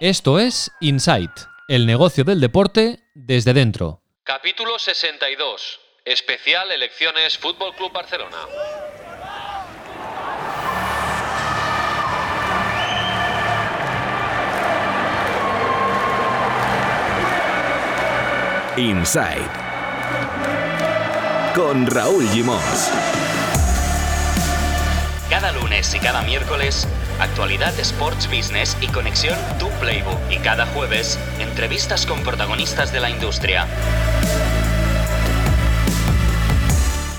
Esto es Insight, el negocio del deporte desde dentro. Capítulo 62. Especial Elecciones Fútbol Club Barcelona. Inside con Raúl Gimos. Cada lunes y cada miércoles, actualidad Sports Business y conexión Tu Playbook. Y cada jueves, entrevistas con protagonistas de la industria.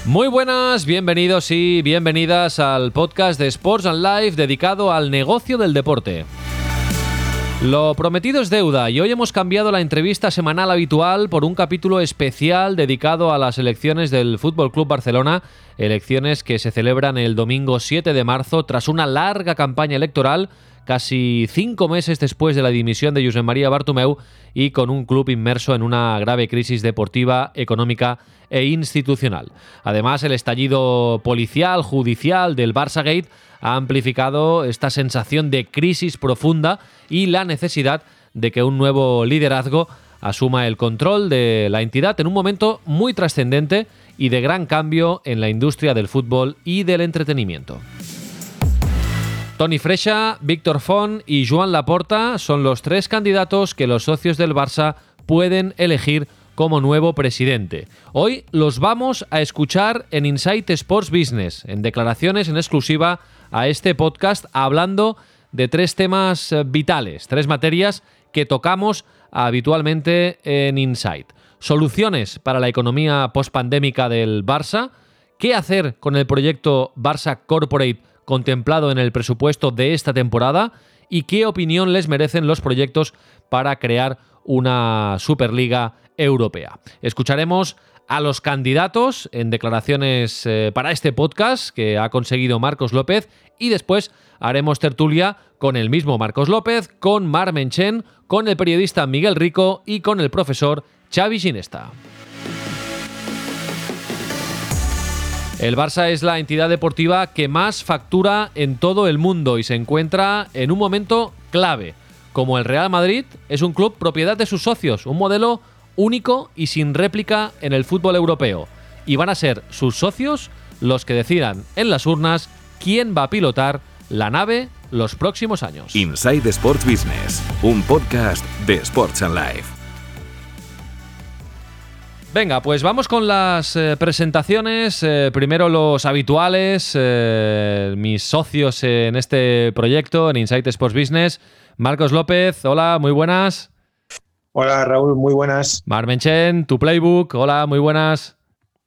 Muy buenas, bienvenidos y bienvenidas al podcast de Sports and Life dedicado al negocio del deporte. Lo prometido es deuda y hoy hemos cambiado la entrevista semanal habitual por un capítulo especial dedicado a las elecciones del Fútbol Club Barcelona, elecciones que se celebran el domingo 7 de marzo tras una larga campaña electoral casi cinco meses después de la dimisión de Josep María Bartomeu y con un club inmerso en una grave crisis deportiva, económica e institucional. Además, el estallido policial, judicial del Barça Gate ha amplificado esta sensación de crisis profunda y la necesidad de que un nuevo liderazgo asuma el control de la entidad en un momento muy trascendente y de gran cambio en la industria del fútbol y del entretenimiento. Tony Freixa, Víctor Font y Joan Laporta son los tres candidatos que los socios del Barça pueden elegir como nuevo presidente. Hoy los vamos a escuchar en Insight Sports Business, en declaraciones en exclusiva a este podcast hablando de tres temas eh, vitales, tres materias que tocamos habitualmente en Insight. Soluciones para la economía postpandémica del Barça, qué hacer con el proyecto Barça Corporate contemplado en el presupuesto de esta temporada y qué opinión les merecen los proyectos para crear una Superliga Europea. Escucharemos a los candidatos en declaraciones eh, para este podcast que ha conseguido Marcos López y después haremos tertulia con el mismo Marcos López, con Mar Menchen, con el periodista Miguel Rico y con el profesor Xavi Ginesta. El Barça es la entidad deportiva que más factura en todo el mundo y se encuentra en un momento clave. Como el Real Madrid, es un club propiedad de sus socios, un modelo único y sin réplica en el fútbol europeo. Y van a ser sus socios los que decidan en las urnas quién va a pilotar la nave los próximos años. Inside Sports Business, un podcast de Sports and Life. Venga, pues vamos con las eh, presentaciones. Eh, primero los habituales, eh, mis socios en este proyecto, en Inside Sports Business. Marcos López, hola, muy buenas. Hola Raúl, muy buenas. Marmenchen, tu playbook, hola, muy buenas.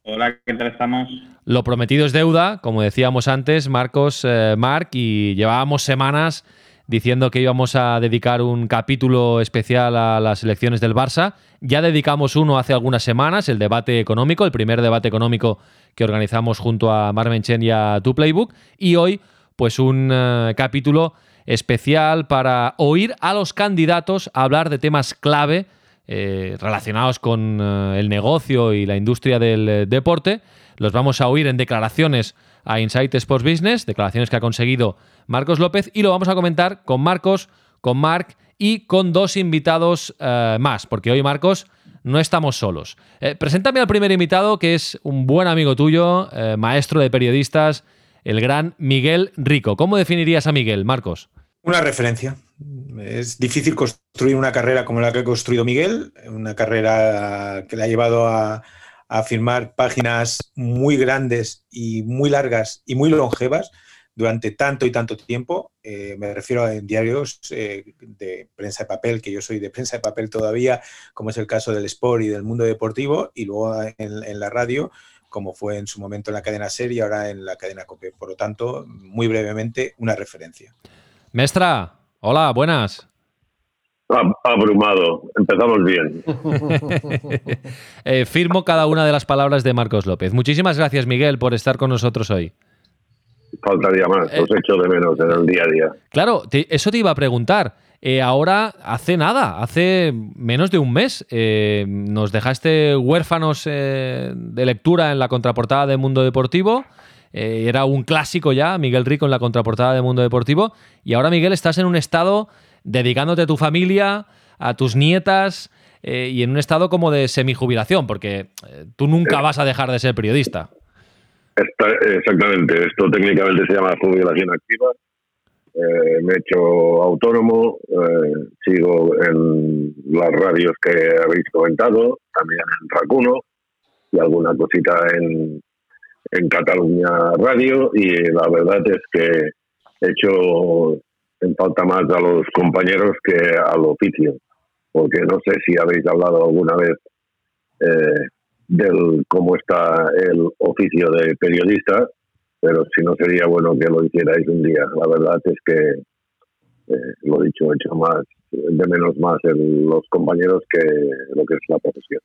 Hola, ¿qué tal estamos? Lo prometido es deuda, como decíamos antes, Marcos, eh, Marc, y llevábamos semanas diciendo que íbamos a dedicar un capítulo especial a las elecciones del Barça. Ya dedicamos uno hace algunas semanas, el debate económico, el primer debate económico que organizamos junto a Marmenchen y a Tu Playbook. Y hoy, pues un eh, capítulo especial para oír a los candidatos hablar de temas clave eh, relacionados con eh, el negocio y la industria del eh, deporte. Los vamos a oír en declaraciones a Insight Sports Business, declaraciones que ha conseguido Marcos López, y lo vamos a comentar con Marcos, con Marc y con dos invitados más, porque hoy, Marcos, no estamos solos. preséntame al primer invitado, que es un buen amigo tuyo, maestro de periodistas, el gran Miguel Rico. ¿Cómo definirías a Miguel, Marcos? Una referencia. Es difícil construir una carrera como la que ha construido Miguel, una carrera que le ha llevado a, firmar páginas muy grandes y muy largas y muy longevas durante tanto y tanto tiempo. Eh, me refiero a diarios eh, de prensa de papel, que yo soy de prensa de papel todavía, como es el caso del Sport y del mundo deportivo, y luego en la radio, como fue en su momento en la cadena Serie y ahora en la cadena COPE. Por lo tanto, muy brevemente, una referencia. Mestra, hola, buenas. Abrumado, empezamos bien. Eh, firmo cada una de las palabras de Marcos López. Muchísimas gracias, Miguel, por estar con nosotros hoy. Faltaría más, os eh, echo de menos en el día a día. Claro, eso te iba a preguntar. Eh, ahora, hace nada, hace menos de un mes, eh, nos dejaste huérfanos eh, de lectura en la contraportada de Mundo Deportivo. era un clásico ya, Miguel Rico en la contraportada de Mundo Deportivo. Y ahora, Miguel, estás en un estado dedicándote a tu familia, a tus nietas eh, y en un estado como de semijubilación, porque eh, tú nunca vas a dejar de ser periodista. Exactamente, esto técnicamente se llama jubilación activa. Eh, me he hecho autónomo, sigo en las radios que habéis comentado, también en Racuno y alguna cosita en, en Cataluña Radio y la verdad es que he hecho en falta más a los compañeros que al oficio, porque no sé si habéis hablado alguna vez eh, del cómo está el oficio de periodista, pero si no sería bueno que lo hicierais un día. La verdad es que, eh, lo dicho, he hecho más de menos más en los compañeros que lo que es la profesión.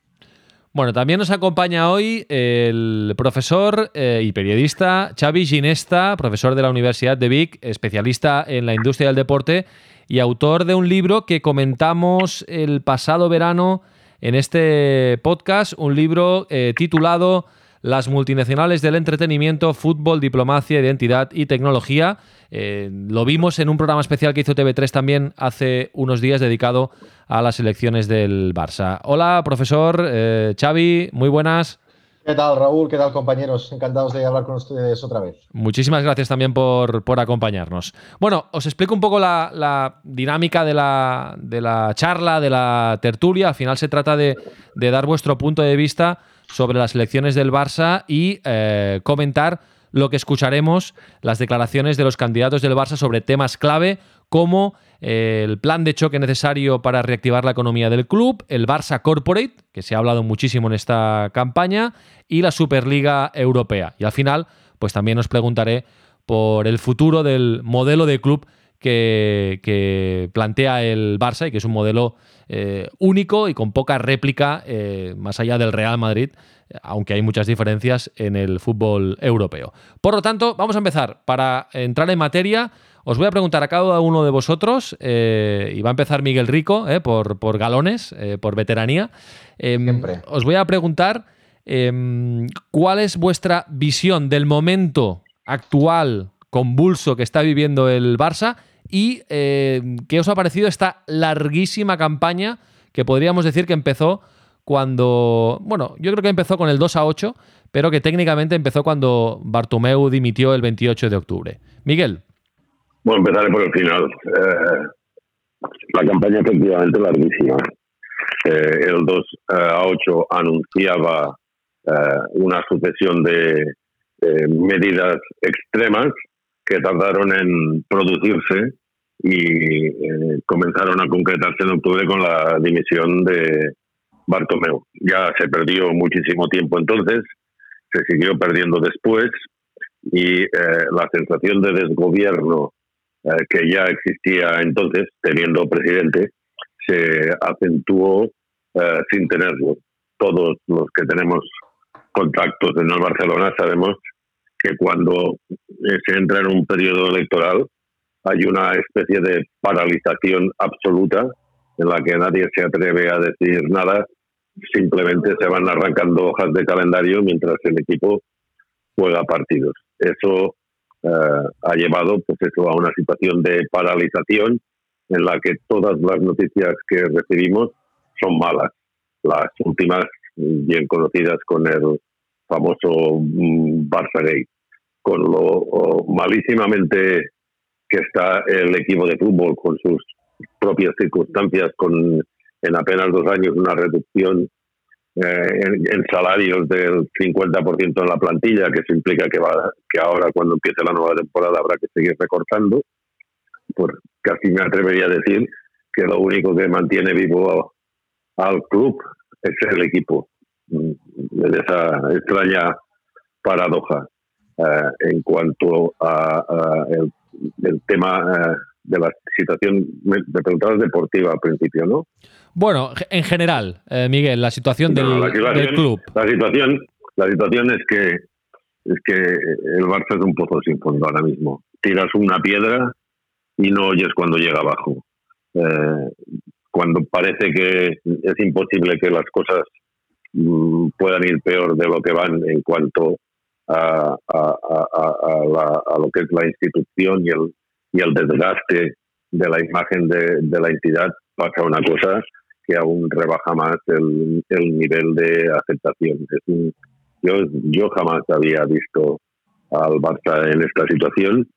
Bueno, también nos acompaña hoy el profesor eh, y periodista Xavi Ginesta, profesor de la Universidad de Vic, especialista en la industria del deporte y autor de un libro que comentamos el pasado verano en este podcast, un libro eh, titulado las multinacionales del entretenimiento, fútbol, diplomacia, identidad y tecnología. Eh, lo vimos en un programa especial que hizo TV3 también hace unos días dedicado a las elecciones del Barça. Hola, profesor eh, Xavi, muy buenas. ¿Qué tal, Raúl? ¿Qué tal, compañeros? Encantados de hablar con ustedes otra vez. Muchísimas gracias también por, acompañarnos. Bueno, os explico un poco la, dinámica de la, de la, charla, de la tertulia. Al final se trata de, de dar vuestro punto de vista sobre las elecciones del Barça y eh, comentar lo que escucharemos, las declaraciones de los candidatos del Barça sobre temas clave como el plan de choque necesario para reactivar la economía del club, el Barça Corporate, que se ha hablado muchísimo en esta campaña, y la Superliga Europea. Y al final, pues también os preguntaré por el futuro del modelo de club que, plantea el Barça y que es un modelo eh, único y con poca réplica eh, más allá del Real Madrid, aunque hay muchas diferencias en el fútbol europeo. Por lo tanto, vamos a empezar. Para entrar en materia, os voy a preguntar a cada uno de vosotros, eh, y va a empezar Miguel Rico, por, por, galones, por veteranía. Em, os voy a preguntar em, cuál es vuestra visión del momento actual convulso que está viviendo el Barça y eh, qué os ha parecido esta larguísima campaña que podríamos decir que empezó cuando, bueno, yo creo que empezó con el 2 a 8, pero que técnicamente empezó cuando Bartomeu dimitió el 28 de octubre. Miguel. Bueno, empezaré por el final. Eh, la campaña efectivamente larguísima. Eh, el 2 a 8 anunciaba una sucesión de medidas extremas que tardaron en producirse y eh, comenzaron a concretarse en octubre con la dimisión de Bartomeu. Ya se perdió muchísimo tiempo entonces, se siguió perdiendo después y eh, la sensación de desgobierno eh, que ya existía entonces, teniendo presidente, se acentuó sin tenerlo. Todos los que tenemos contactos en el Barcelona sabemos que cuando eh, se entra en un periodo electoral hay una especie de paralización absoluta en la que nadie se atreve a decir nada, simplemente se van arrancando hojas de calendario mientras el equipo juega partidos. Eso eh, ha llevado pues eso, a una situación de paralización en la que todas las noticias que recibimos son malas. Las últimas bien conocidas con el famoso mm, Barça Gate, con lo malísimamente que está el equipo de fútbol, con sus propias circunstancias, con en apenas dos años una reducción eh, en, salarios del 50% en la plantilla, que eso implica que, va, que ahora cuando empiece la nueva temporada habrá que seguir recortando, por casi me atrevería a decir que lo único que mantiene vivo al club es el equipo. De esa extraña paradoja. Eh, en cuanto a, el, tema eh, de la situación, de preguntas deportiva al principio, ¿no? Bueno, en general, eh, Miguel, la situación, del, club. La situación, la situación es que es que el Barça es un pozo sin fondo ahora mismo. Tiras una piedra y no oyes cuando llega abajo. cuando parece que es imposible que las cosas Mm, puedan ir peor de lo que van en cuanto a, a, a, lo que es la institución y el, y el desgaste de la imagen de, de la entidad, pasa una cosa que aún rebaja más el, el nivel de aceptación. Es un, yo, yo jamás había visto al Barça en esta situación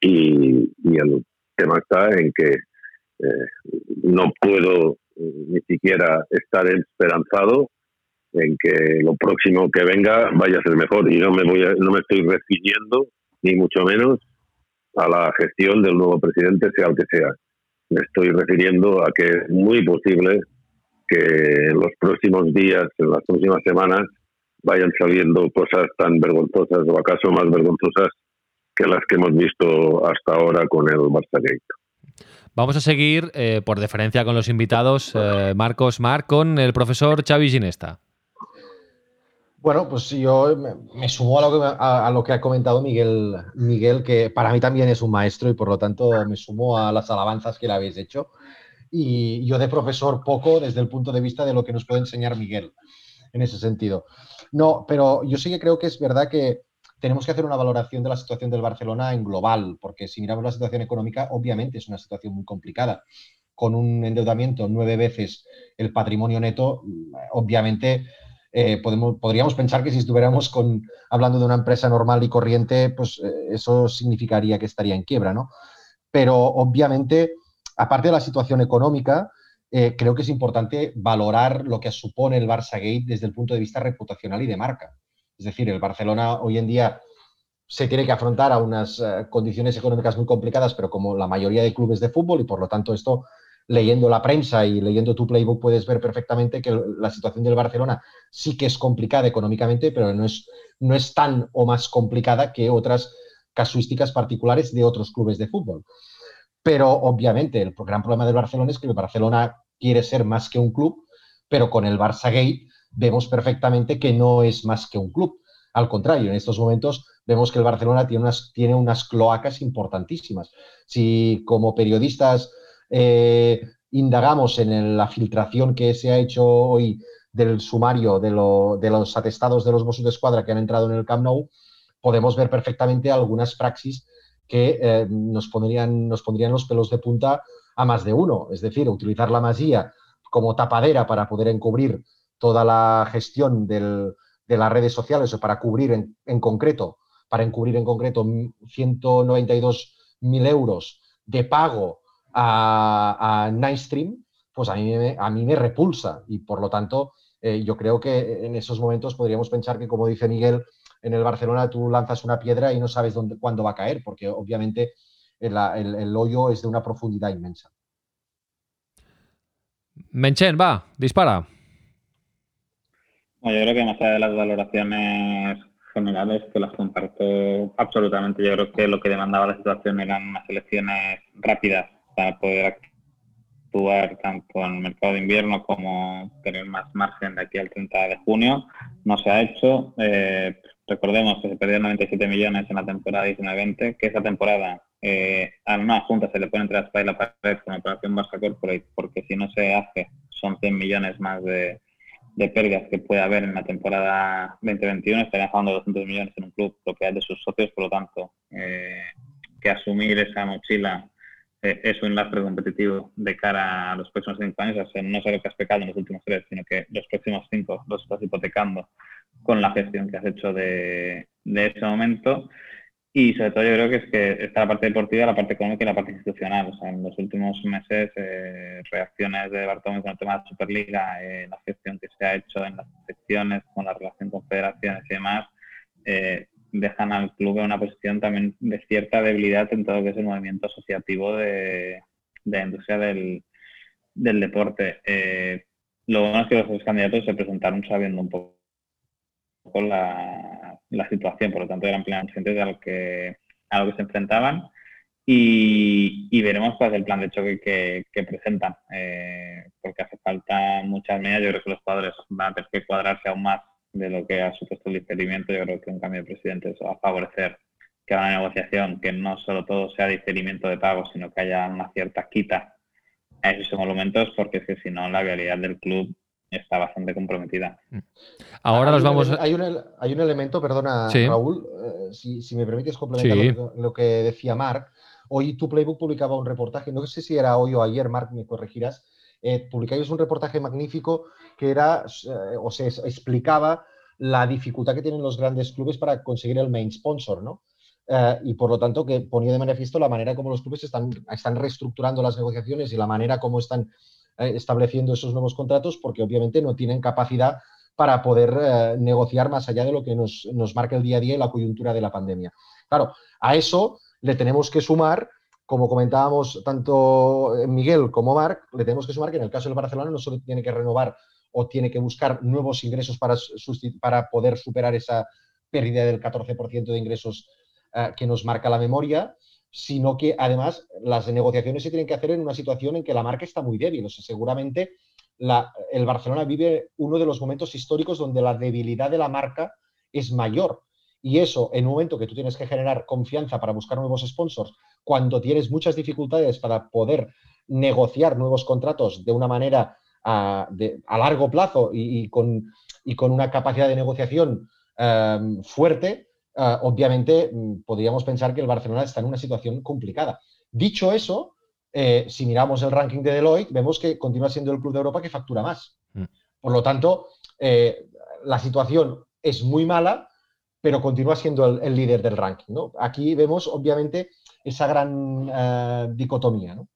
y, y el tema está en que eh, no puedo ni siquiera estar esperanzado en que lo próximo que venga vaya a ser mejor y no me voy a, no me estoy refiriendo ni mucho menos a la gestión del nuevo presidente sea el que sea me estoy refiriendo a que es muy posible que en los próximos días en las próximas semanas vayan saliendo cosas tan vergonzosas o acaso más vergonzosas que las que hemos visto hasta ahora con el Barça Gate. Vamos a seguir, eh, por deferencia con los invitados, eh, Marcos Mar, con el profesor Xavi Ginesta. Bueno, pues yo me, sumo a lo, que, a, lo, que, ha comentado Miguel, Miguel, que para mí también es un maestro y por lo tanto me sumo a las alabanzas que le habéis hecho. Y yo de profesor poco desde el punto de vista de lo que nos puede enseñar Miguel en ese sentido. No, pero yo sí que creo que es verdad que tenemos que hacer una valoración de la situación del Barcelona en global, porque si miramos la situación económica, obviamente es una situación muy complicada. Con un endeudamiento nueve veces el patrimonio neto, obviamente eh, podemos, podríamos pensar que si estuviéramos con, hablando de una empresa normal y corriente, pues eh, eso significaría que estaría en quiebra, ¿no? Pero obviamente, aparte de la situación económica, eh, creo que es importante valorar lo que supone el Barça Gate desde el punto de vista reputacional y de marca. Es decir, el Barcelona hoy en día se tiene que afrontar a unas eh, condiciones económicas muy complicadas, pero como la mayoría de clubes de fútbol, y por lo tanto esto, leyendo la prensa y leyendo tu playbook, puedes ver perfectamente que la situación del Barcelona sí que es complicada económicamente, pero no es, no es tan o más complicada que otras casuísticas particulares de otros clubes de fútbol. Pero obviamente el gran problema del Barcelona es que el Barcelona quiere ser más que un club, pero con el Barça Gate vemos perfectamente que no es más que un club. Al contrario, en estos momentos vemos que el Barcelona tiene unas, tiene unas cloacas importantísimas. Si como periodistas eh, indagamos en la filtración que se ha hecho hoy del sumario de, los atestados de los Mossos de Escuadra que han entrado en el Camp Nou, podemos ver perfectamente algunas praxis que eh, nos, pondrían, los pelos de punta a más de uno. Es decir, utilizar la masía como tapadera para poder encubrir toda la gestión de las redes sociales o para cubrir en, concreto, para encubrir en concreto 192.000 euros de pago a, a Nightstream, pues a mí, me, a mí me repulsa. Y por lo tanto eh, yo creo que en esos momentos podríamos pensar que, como dice Miguel, en el Barcelona tú lanzas una piedra y no sabes dónde, cuándo va a caer, porque obviamente el, el hoyo es de una profundidad inmensa. Menchen, va, dispara. Yo creo que más allá de las valoraciones generales, que las comparto absolutamente, yo creo que lo que demandaba la situación eran unas elecciones rápidas para poder actuar tanto en el mercado de invierno como tener más margen de aquí al 30 de junio. No se ha hecho. Eh, recordemos que se perdieron 97 millones en la temporada 19-20, que esa temporada eh, a una junta se le pone entre la espalda y la pared con operación Barça Corporate, porque si no se hace son 100 millones más de, de pérdidas que puede haber en la temporada 2021, estarían pagando 200 millones en un club propiedad de sus socios, por lo tanto, eh, que asumir esa mochila eh, es un lastre competitivo de cara a los próximos cinco años, o sea, no solo que has pecado en los últimos tres, sino que los próximos cinco los estás hipotecando con la gestión que has hecho de, de ese momento. Y sobre todo yo creo que es que está la parte deportiva, la parte económica y la parte institucional. O sea, en los últimos meses, eh, reacciones de Bartomeu con el tema de la Superliga, eh, la gestión que se ha hecho en las secciones, con la relación con federaciones y demás, eh, dejan al club en una posición también de cierta debilidad en todo lo que es el movimiento asociativo de, de la industria del, del deporte. Eh, lo bueno es que los dos candidatos se presentaron sabiendo un poco la la situación, por lo tanto eran plenamente conscientes de lo que, a lo que se enfrentaban y, veremos cuál es el plan de choque que, presentan, eh, porque hace falta muchas medidas, yo creo que los jugadores van a tener que cuadrarse aún más de lo que ha supuesto el diferimiento, yo creo que un cambio de presidente eso va a favorecer que haya una negociación, que no solo todo sea diferimiento de pagos, sino que haya una cierta quita a esos emolumentos, porque es que si no la realidad del club está bastante comprometida. Mm. Ahora nos vamos. hay, un, hay un elemento, perdona, Raúl, eh, si, me permites complementar lo, que decía Marc. hoy tu Playbook publicaba un reportaje, no sé si era hoy o ayer, Mark, me corregirás, eh, publicáis un reportaje magnífico que era, eh, o se explicaba la dificultad que tienen los grandes clubes para conseguir el main sponsor, ¿no? Eh, y por lo tanto que ponía de manifiesto la manera como los clubes están, están reestructurando las negociaciones y la manera como están eh, estableciendo esos nuevos contratos, porque obviamente no tienen capacidad para poder negociar más allá de lo que nos, nos marca el día a día y la coyuntura de la pandemia. Claro, a eso le tenemos que sumar como comentábamos tanto Miguel como Marc, le tenemos que sumar que en el caso del Barcelona no solo tiene que renovar o tiene que buscar nuevos ingresos para, para poder superar esa pérdida del 14% de ingresos eh, que nos marca la memoria, sino que además las negociaciones se tienen que hacer en una situación en que la marca está muy débil. O seguramente el Barcelona vive uno de los momentos históricos donde la debilidad de la marca es mayor. Y eso, en un momento que tú tienes que generar confianza para buscar nuevos sponsors, cuando tienes muchas dificultades para poder negociar nuevos contratos de una manera a, largo plazo y, con, con, una capacidad de negociación eh, fuerte, eh, obviamente mm, podríamos pensar que el Barcelona está en una situación complicada. Dicho eso, eh, si miramos el ranking de Deloitte, vemos que continúa siendo el club de Europa que factura más. Mm. Por lo tanto, eh, la situación es muy mala, pero continúa siendo el, líder del ranking. Aquí vemos, obviamente, esa gran dicotomía. ¿no?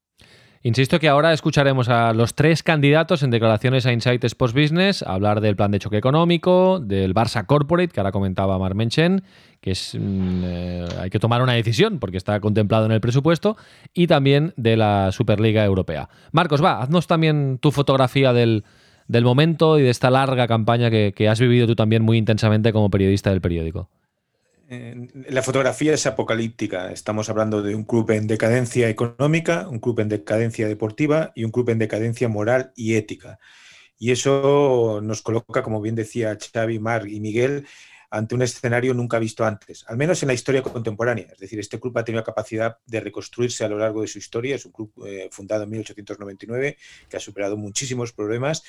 Insisto que ahora escucharemos a los tres candidatos en declaraciones a Insight Sports Business hablar del plan de choque económico, del Barça Corporate, que ahora comentaba Mar Menchen, que es mm, eh, hay que tomar una decisión porque está contemplado en el presupuesto, y también de la Superliga Europea. Marcos, va, haznos también tu fotografía del, momento y de esta larga campaña que has vivido tú también muy intensamente como periodista del periódico la fotografía es apocalíptica. Estamos hablando de un club en decadencia económica, un club en decadencia deportiva y un club en decadencia moral y ética. Y eso nos coloca, como bien decía Xavi, Mar y Miguel, ante un escenario nunca visto antes, al menos en la historia contemporánea. Es decir, este club ha tenido capacidad de reconstruirse a lo largo de su historia. Es un club eh, fundado en 1899 que ha superado muchísimos problemas,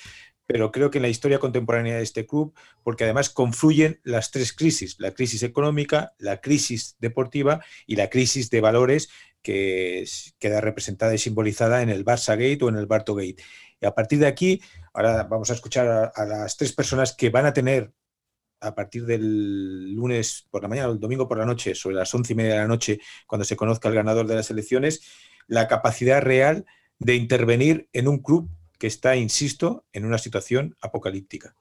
pero creo que en la historia contemporánea de este club, porque además confluyen las tres crisis, la crisis económica, la crisis deportiva y la crisis de valores que queda representada y simbolizada en el Barça Gate o en el Barto Gate. Y a partir de aquí, ahora vamos a escuchar a, las tres personas que van a tener a partir del lunes por la mañana o el domingo por la noche, sobre las once y media de la noche, cuando se conozca el ganador de las elecciones, la capacidad real de intervenir en un club que está, insisto, en una situación apocalíptica.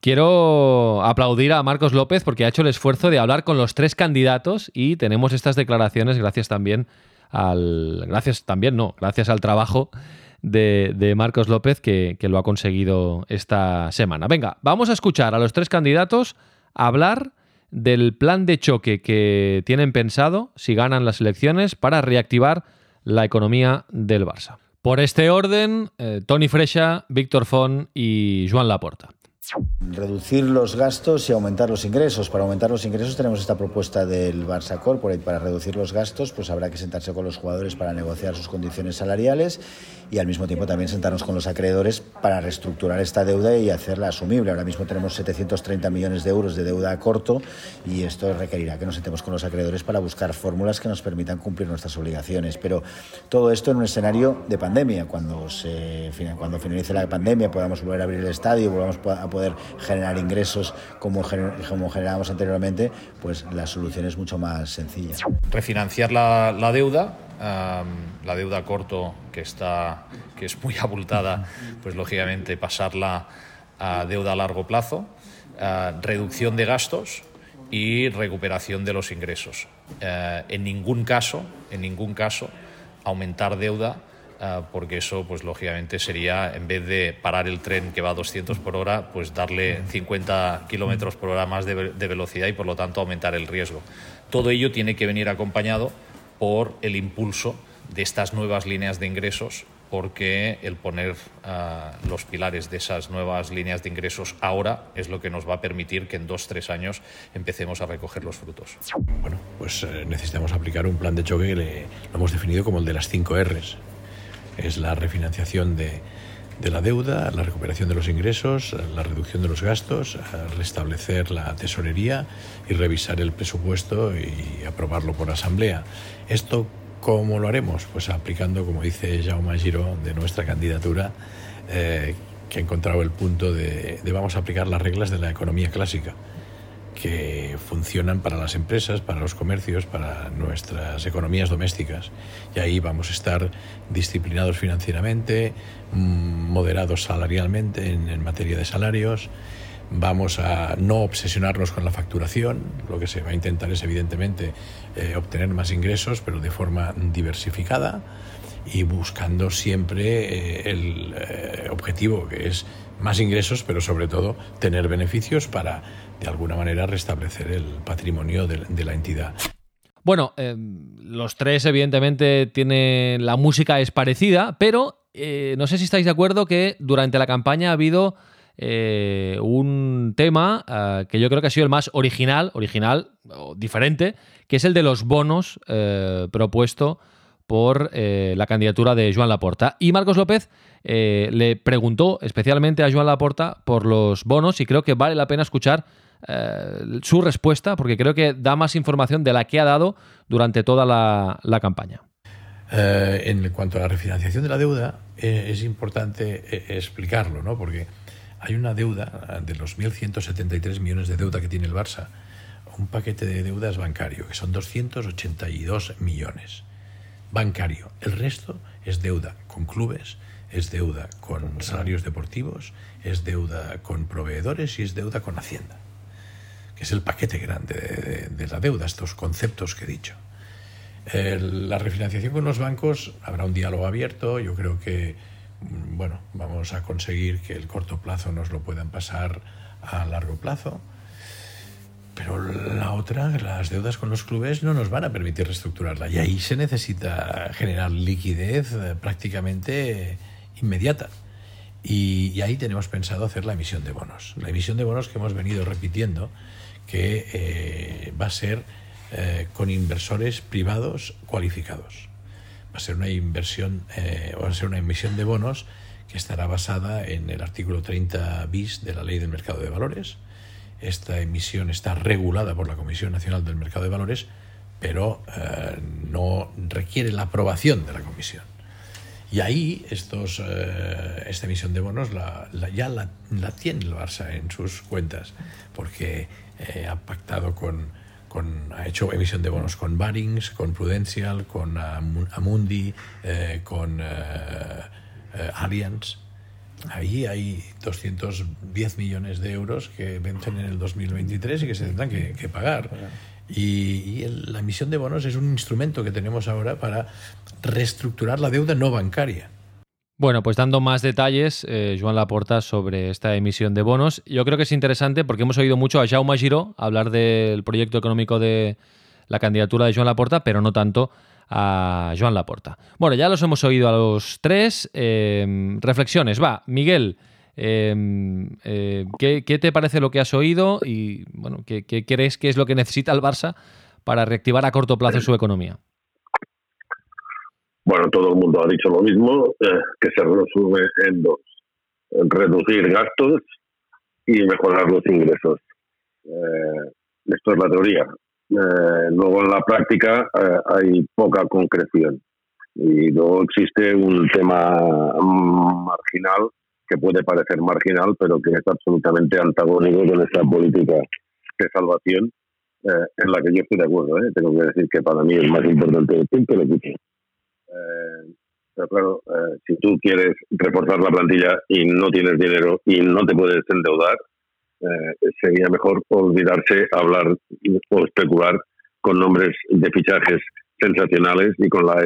Quiero aplaudir a Marcos López porque ha hecho el esfuerzo de hablar con los tres candidatos y tenemos estas declaraciones gracias también al. Gracias también, no, gracias al trabajo de, Marcos López que, que, lo ha conseguido esta semana. Venga, vamos a escuchar a los tres candidatos hablar del plan de choque que tienen pensado si ganan las elecciones para reactivar la economía del Barça. Por este orden, eh, Tony Fresha, Víctor Font y Joan Laporta. Reducir los gastos y aumentar los ingresos. Para aumentar los ingresos tenemos esta propuesta del Barça Corporate. Para reducir los gastos, pues habrá que sentarse con los jugadores para negociar sus condiciones salariales y al mismo tiempo también sentarnos con los acreedores para reestructurar esta deuda y hacerla asumible. Ahora mismo tenemos 730 millones de euros de deuda a corto y esto requerirá que nos sentemos con los acreedores para buscar fórmulas que nos permitan cumplir nuestras obligaciones. Pero todo esto en un escenario de pandemia. Cuando, se, cuando finalice la pandemia podamos volver a abrir el estadio, volvamos a poder generar ingresos como, como generábamos anteriormente, pues la solución es mucho más sencilla. Refinanciar la, la deuda la deuda corto que está que es muy abultada, pues lógicamente pasarla a deuda a largo plazo, reducción de gastos y recuperación de los ingresos. Eh, en ningún caso, en ningún caso, aumentar deuda eh, porque eso, pues lógicamente sería, en vez de parar el tren que va a 200 por hora, pues darle 50 kilómetros por hora más de, velocidad y por lo tanto aumentar el riesgo. Todo ello tiene que venir acompañado por el impulso de estas nuevas líneas de ingresos, porque el poner ah, los pilares de esas nuevas líneas de ingresos ahora es lo que nos va a permitir que en dos, tres años empecemos a recoger los frutos. Bueno, pues eh, necesitamos aplicar un plan de choque que le, lo hemos definido como el de las cinco R's. Es la refinanciación de, de la deuda, la recuperación de los ingresos, la reducción de los gastos, restablecer la tesorería y revisar el presupuesto y aprobarlo por asamblea. Esto ¿Cómo lo haremos? Pues aplicando, como dice Jaume Giro, de nuestra candidatura, eh, que ha encontrado el punto de, de vamos a aplicar las reglas de la economía clásica que funcionan para las empresas, para los comercios, para nuestras economías domésticas. Y ahí vamos a estar disciplinados financieramente, mm, moderados salarialmente en, materia de salarios. Vamos a no obsesionarnos con la facturación. Lo que se va a intentar es, evidentemente, eh, obtener más ingresos, pero de forma diversificada y buscando siempre eh, el eh, objetivo que es más ingresos, pero sobre todo tener beneficios para de alguna manera restablecer el patrimonio de, la entidad. Bueno, eh, los tres evidentemente tienen la música es parecida, pero eh, no sé si estáis de acuerdo que durante la campaña ha habido eh, un tema que yo creo que ha sido el más original, original o diferente, que es el de los bonos propuesto por la candidatura de Joan Laporta. Y Marcos López le preguntó especialmente a Joan Laporta por los bonos y creo que vale la pena escuchar eh, su respuesta, porque creo que da más información de la que ha dado durante toda la, campaña. Eh, en cuanto a la refinanciación de la deuda, eh, es importante explicarlo, ¿no? porque hay una deuda de los 1.173 millones de deuda que tiene el Barça, un paquete de deudas bancario, que son 282 millones. Bancario. El resto es deuda con clubes, es deuda con salarios deportivos, es deuda con proveedores y es deuda con Hacienda que es el paquete grande de, la deuda, estos conceptos que he dicho. la refinanciación con los bancos habrá un diálogo abierto. Yo creo que mm, bueno, vamos a conseguir que el corto plazo nos lo puedan pasar a largo plazo. Pero la otra, las deudas con los clubes no nos van a permitir reestructurarla. Y ahí se necesita generar liquidez eh, prácticamente inmediata. Y, y ahí tenemos pensado hacer la emisión de bonos. La emisión de bonos que hemos venido repitiendo que eh, va a ser eh, con inversores privados cualificados. Va a ser una inversión, eh, va a ser una emisión de bonos que estará basada en el artículo 30 bis de la Ley del Mercado de Valores. Esta emisión está regulada por la Comisión Nacional del Mercado de Valores, pero no requiere la aprobación de la Comisión. Y ahí estos, esta emisión de bonos ya la, la, tiene el Barça en sus cuentas, porque eh, ha pactado con, con, ha hecho emisión de bonos con Barings, con Prudential, con Amundi, eh, con eh, Allianz. Ahí hay 210 millones de euros que vencen en el 2023 y que se tendrán que, pagar. Y, la emisión de bonos es un instrumento que tenemos ahora para reestructurar la deuda no bancaria. Bueno, pues dando más detalles, eh, Joan Laporta, sobre esta emisión de bonos. Yo creo que es interesante porque hemos oído mucho a Jaume Giró hablar del proyecto económico de la candidatura de Joan Laporta, pero no tanto a Joan Laporta. Bueno, ya los hemos oído a los tres. Em, reflexiones, va, Miguel, em, eh, ¿qué, te parece lo que has oído y bueno, ¿qué, ¿qué crees que es lo que necesita el Barça para reactivar a corto plazo su economía? Bueno, todo el mundo ha dicho lo mismo, eh, que se resume en dos. Reducir gastos y mejorar los ingresos. Eh, esto es la teoría. Eh, luego en la práctica hay poca concreción y luego existe un tema marginal que puede parecer marginal, pero que es absolutamente antagónico con esta política de salvación en la que yo estoy de acuerdo. Tengo que decir que para mí es más importante el tiempo que eh, pero claro, eh, si tú quieres reforzar la plantilla y no tienes dinero y no te puedes endeudar, eh, sería mejor olvidarse, hablar o especular con nombres de fichajes sensacionales y con la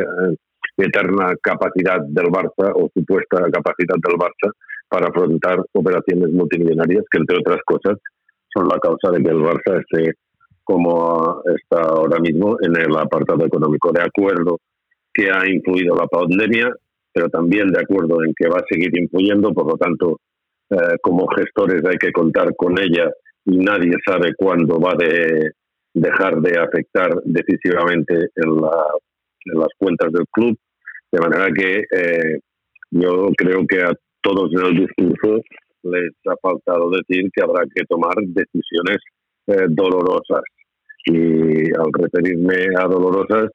eterna capacidad del Barça o supuesta capacidad del Barça para afrontar operaciones multimillonarias que, entre otras cosas, son la causa de que el Barça esté como está ahora mismo en el apartado económico. De acuerdo que ha influido la pandemia, pero también de acuerdo en que va a seguir influyendo, por lo tanto, eh, como gestores hay que contar con ella y nadie sabe cuándo va a dejar de afectar decisivamente en, las cuentas del club, de manera que eh, yo creo que a todos en el discurso les ha faltado decir que habrá que tomar decisiones eh, dolorosas. Y al referirme a dolorosas,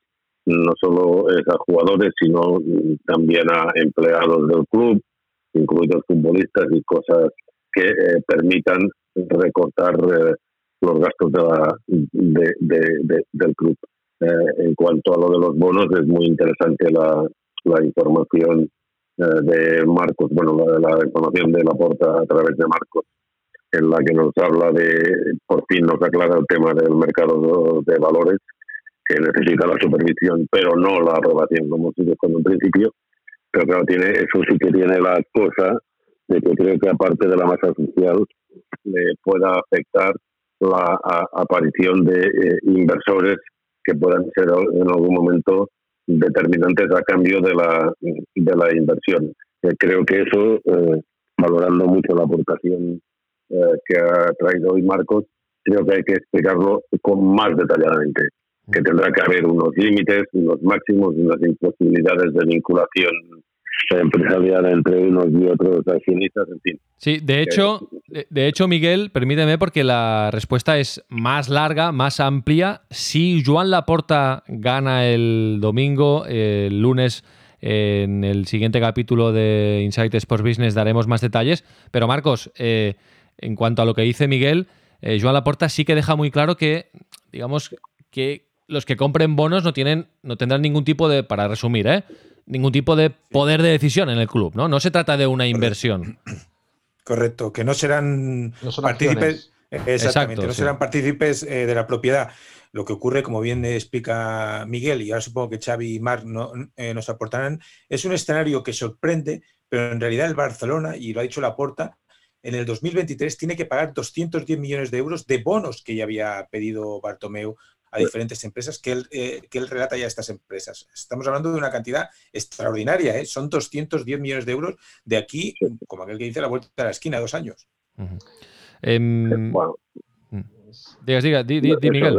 no solo es a jugadores, sino también a empleados del club, incluidos futbolistas y cosas que eh, permitan recortar eh, los gastos de la, de, del club. en cuanto a lo de los bonos, es muy interesante la, la información de Marcos, bueno, la, la información de la porta a través de Marcos, en la que nos habla de, por fin nos aclara el tema del mercado de valores, que necesita la supervisión, pero no la aprobación, como se dijo en un principio. Pero claro, tiene, eso sí que tiene la cosa de que creo que aparte de la masa social le pueda afectar la aparición de eh, inversores que puedan ser en algún momento determinantes a cambio de la, de la inversión. Eh, creo que eso, eh, valorando mucho la aportación que ha traído hoy Marcos, creo que hay que explicarlo con más detalladamente que tendrá que haber unos límites, unos máximos, unas imposibilidades de vinculación empresarial entre unos y otros accionistas, en fin. Sí, de hecho, de hecho, Miguel, permíteme porque la respuesta es más larga, más amplia. Si Joan Laporta gana el domingo, el lunes en el siguiente capítulo de Insight Sports Business daremos más detalles. Pero Marcos, eh, en cuanto a lo que dice Miguel, eh, Joan Laporta sí que deja muy claro que, digamos, que los que compren bonos no tienen, no tendrán ningún tipo de, para resumir, ¿eh? ningún tipo de poder de decisión en el club, ¿no? No se trata de una inversión. Correcto, que no serán partícipes. Exactamente, no serán partícipes eh, de la propiedad. Lo que ocurre, como bien explica Miguel, y ahora supongo que Xavi y Marc no, eh, nos aportarán, es un escenario que sorprende, pero en realidad el Barcelona, y lo ha dicho Laporta, en el 2023 tiene que pagar 210 millones de euros de bonos que ya había pedido Bartomeu a diferentes empresas que él, eh, que él relata ya a estas empresas. Estamos hablando de una cantidad extraordinaria, ¿eh? son 210 millones de euros de aquí, como aquel que dice, la vuelta a la esquina, dos años. Em, mm. diga, diga, di, Miguel.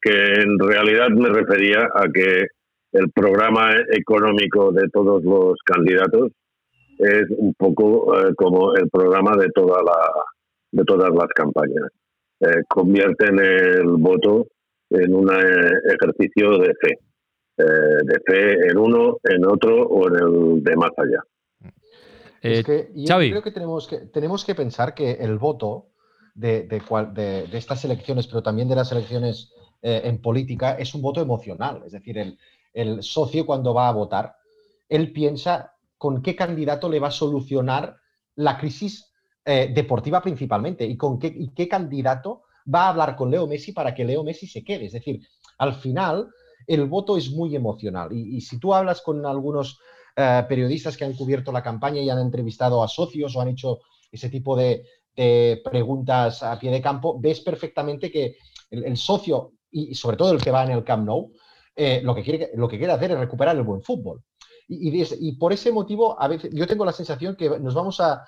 que en realidad me refería a que el programa económico de todos los candidatos es un poco eh, como el programa de toda la de todas las campañas. Eh, convierten el voto en un eh, ejercicio de fe, eh, de fe en uno, en otro o en el de más allá. Es que yo creo que tenemos, que tenemos que pensar que el voto de, de, estas elecciones, pero también de las elecciones en política, es un voto emocional. Es decir, el, el socio cuando va a votar, él piensa con qué candidato le va a solucionar la crisis deportiva principalmente y con qué, y qué candidato va a hablar con Leo Messi para que Leo Messi se quede. Es decir, al final el voto es muy emocional y, si tú hablas con algunos eh, periodistas que han cubierto la campaña y han entrevistado a socios o han hecho ese tipo de, preguntas a pie de campo, ves perfectamente que el, socio y, sobre todo el que va en el Camp Nou, eh, lo, que quiere, lo que quiere hacer es recuperar el buen fútbol. Y, por ese motivo, a veces yo tengo la sensación que nos vamos a,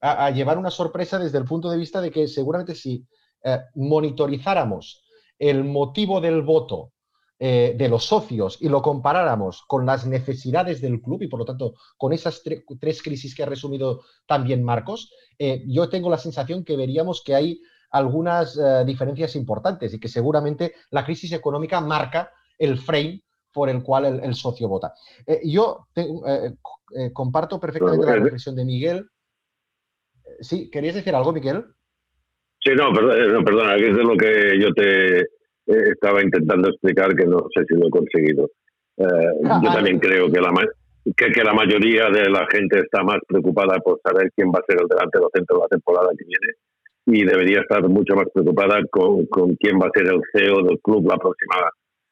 a, llevar una sorpresa desde el punto de vista de que seguramente si eh, monitorizáramos el motivo del voto eh, de los socios y lo comparáramos con las necesidades del club y por lo tanto con esas tres crisis que ha resumido también Marcos, eh, yo tengo la sensación que veríamos que hay algunas diferencias importantes y que seguramente la crisis económica marca el frame por el cual el, socio vota. yo comparto perfectamente la reflexión de Miguel. Sí, ¿querías decir algo, Miguel? Sí, no, perdona, perdona, que es de lo que yo te eh, estaba intentando explicar, que no sé si lo he conseguido. Eh, yo también creo que la, que, que, la mayoría de la gente está más preocupada por saber quién va a ser el delantero centro de la temporada que viene y debería estar mucho más preocupada con, con quién va a ser el CEO del club la próxima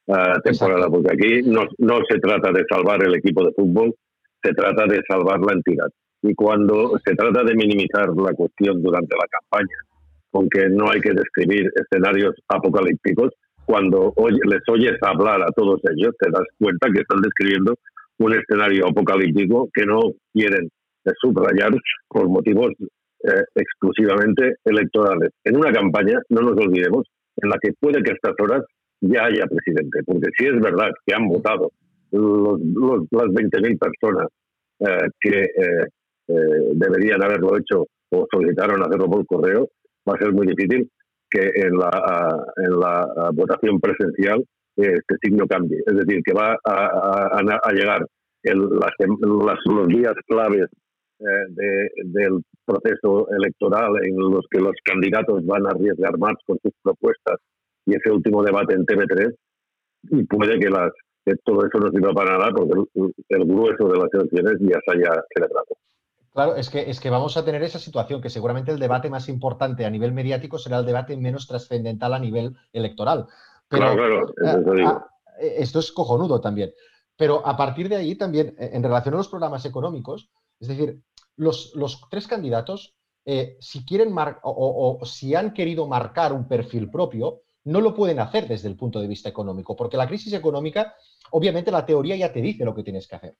uh, temporada, porque aquí no, no se trata de salvar el equipo de fútbol, se trata de salvar la entidad. Y cuando se trata de minimizar la cuestión durante la campaña aunque no hay que describir escenarios apocalípticos, cuando les oyes hablar a todos ellos, te das cuenta que están describiendo un escenario apocalíptico que no quieren subrayar por motivos eh, exclusivamente electorales. En una campaña, no nos olvidemos, en la que puede que a estas horas ya haya presidente, porque si es verdad que han votado los, las 20.000 personas eh, que eh, deberían haberlo hecho o solicitaron hacerlo por correo, va a ser muy difícil que en la, en la votación presencial que este signo cambie. Es decir, que va a, llegar los días claves eh, del proceso electoral en los que los candidatos van a arriesgar más con sus propuestas y ese último debate en TV3 y puede que, las, todo eso no sirva para nada porque el, grueso de las elecciones ya se haya celebrado. Claro, es que, es que vamos a tener esa situación, que seguramente el debate más importante a nivel mediático será el debate menos trascendental a nivel electoral. claro, claro, eh, ah, eh, esto es cojonudo también. Pero a partir de ahí también, en relación a los programas económicos, es decir, los, tres candidatos, eh, si quieren o, o, si han querido marcar un perfil propio, no lo pueden hacer desde el punto de vista económico, porque la crisis económica, obviamente la teoría ya te dice lo que tienes que hacer.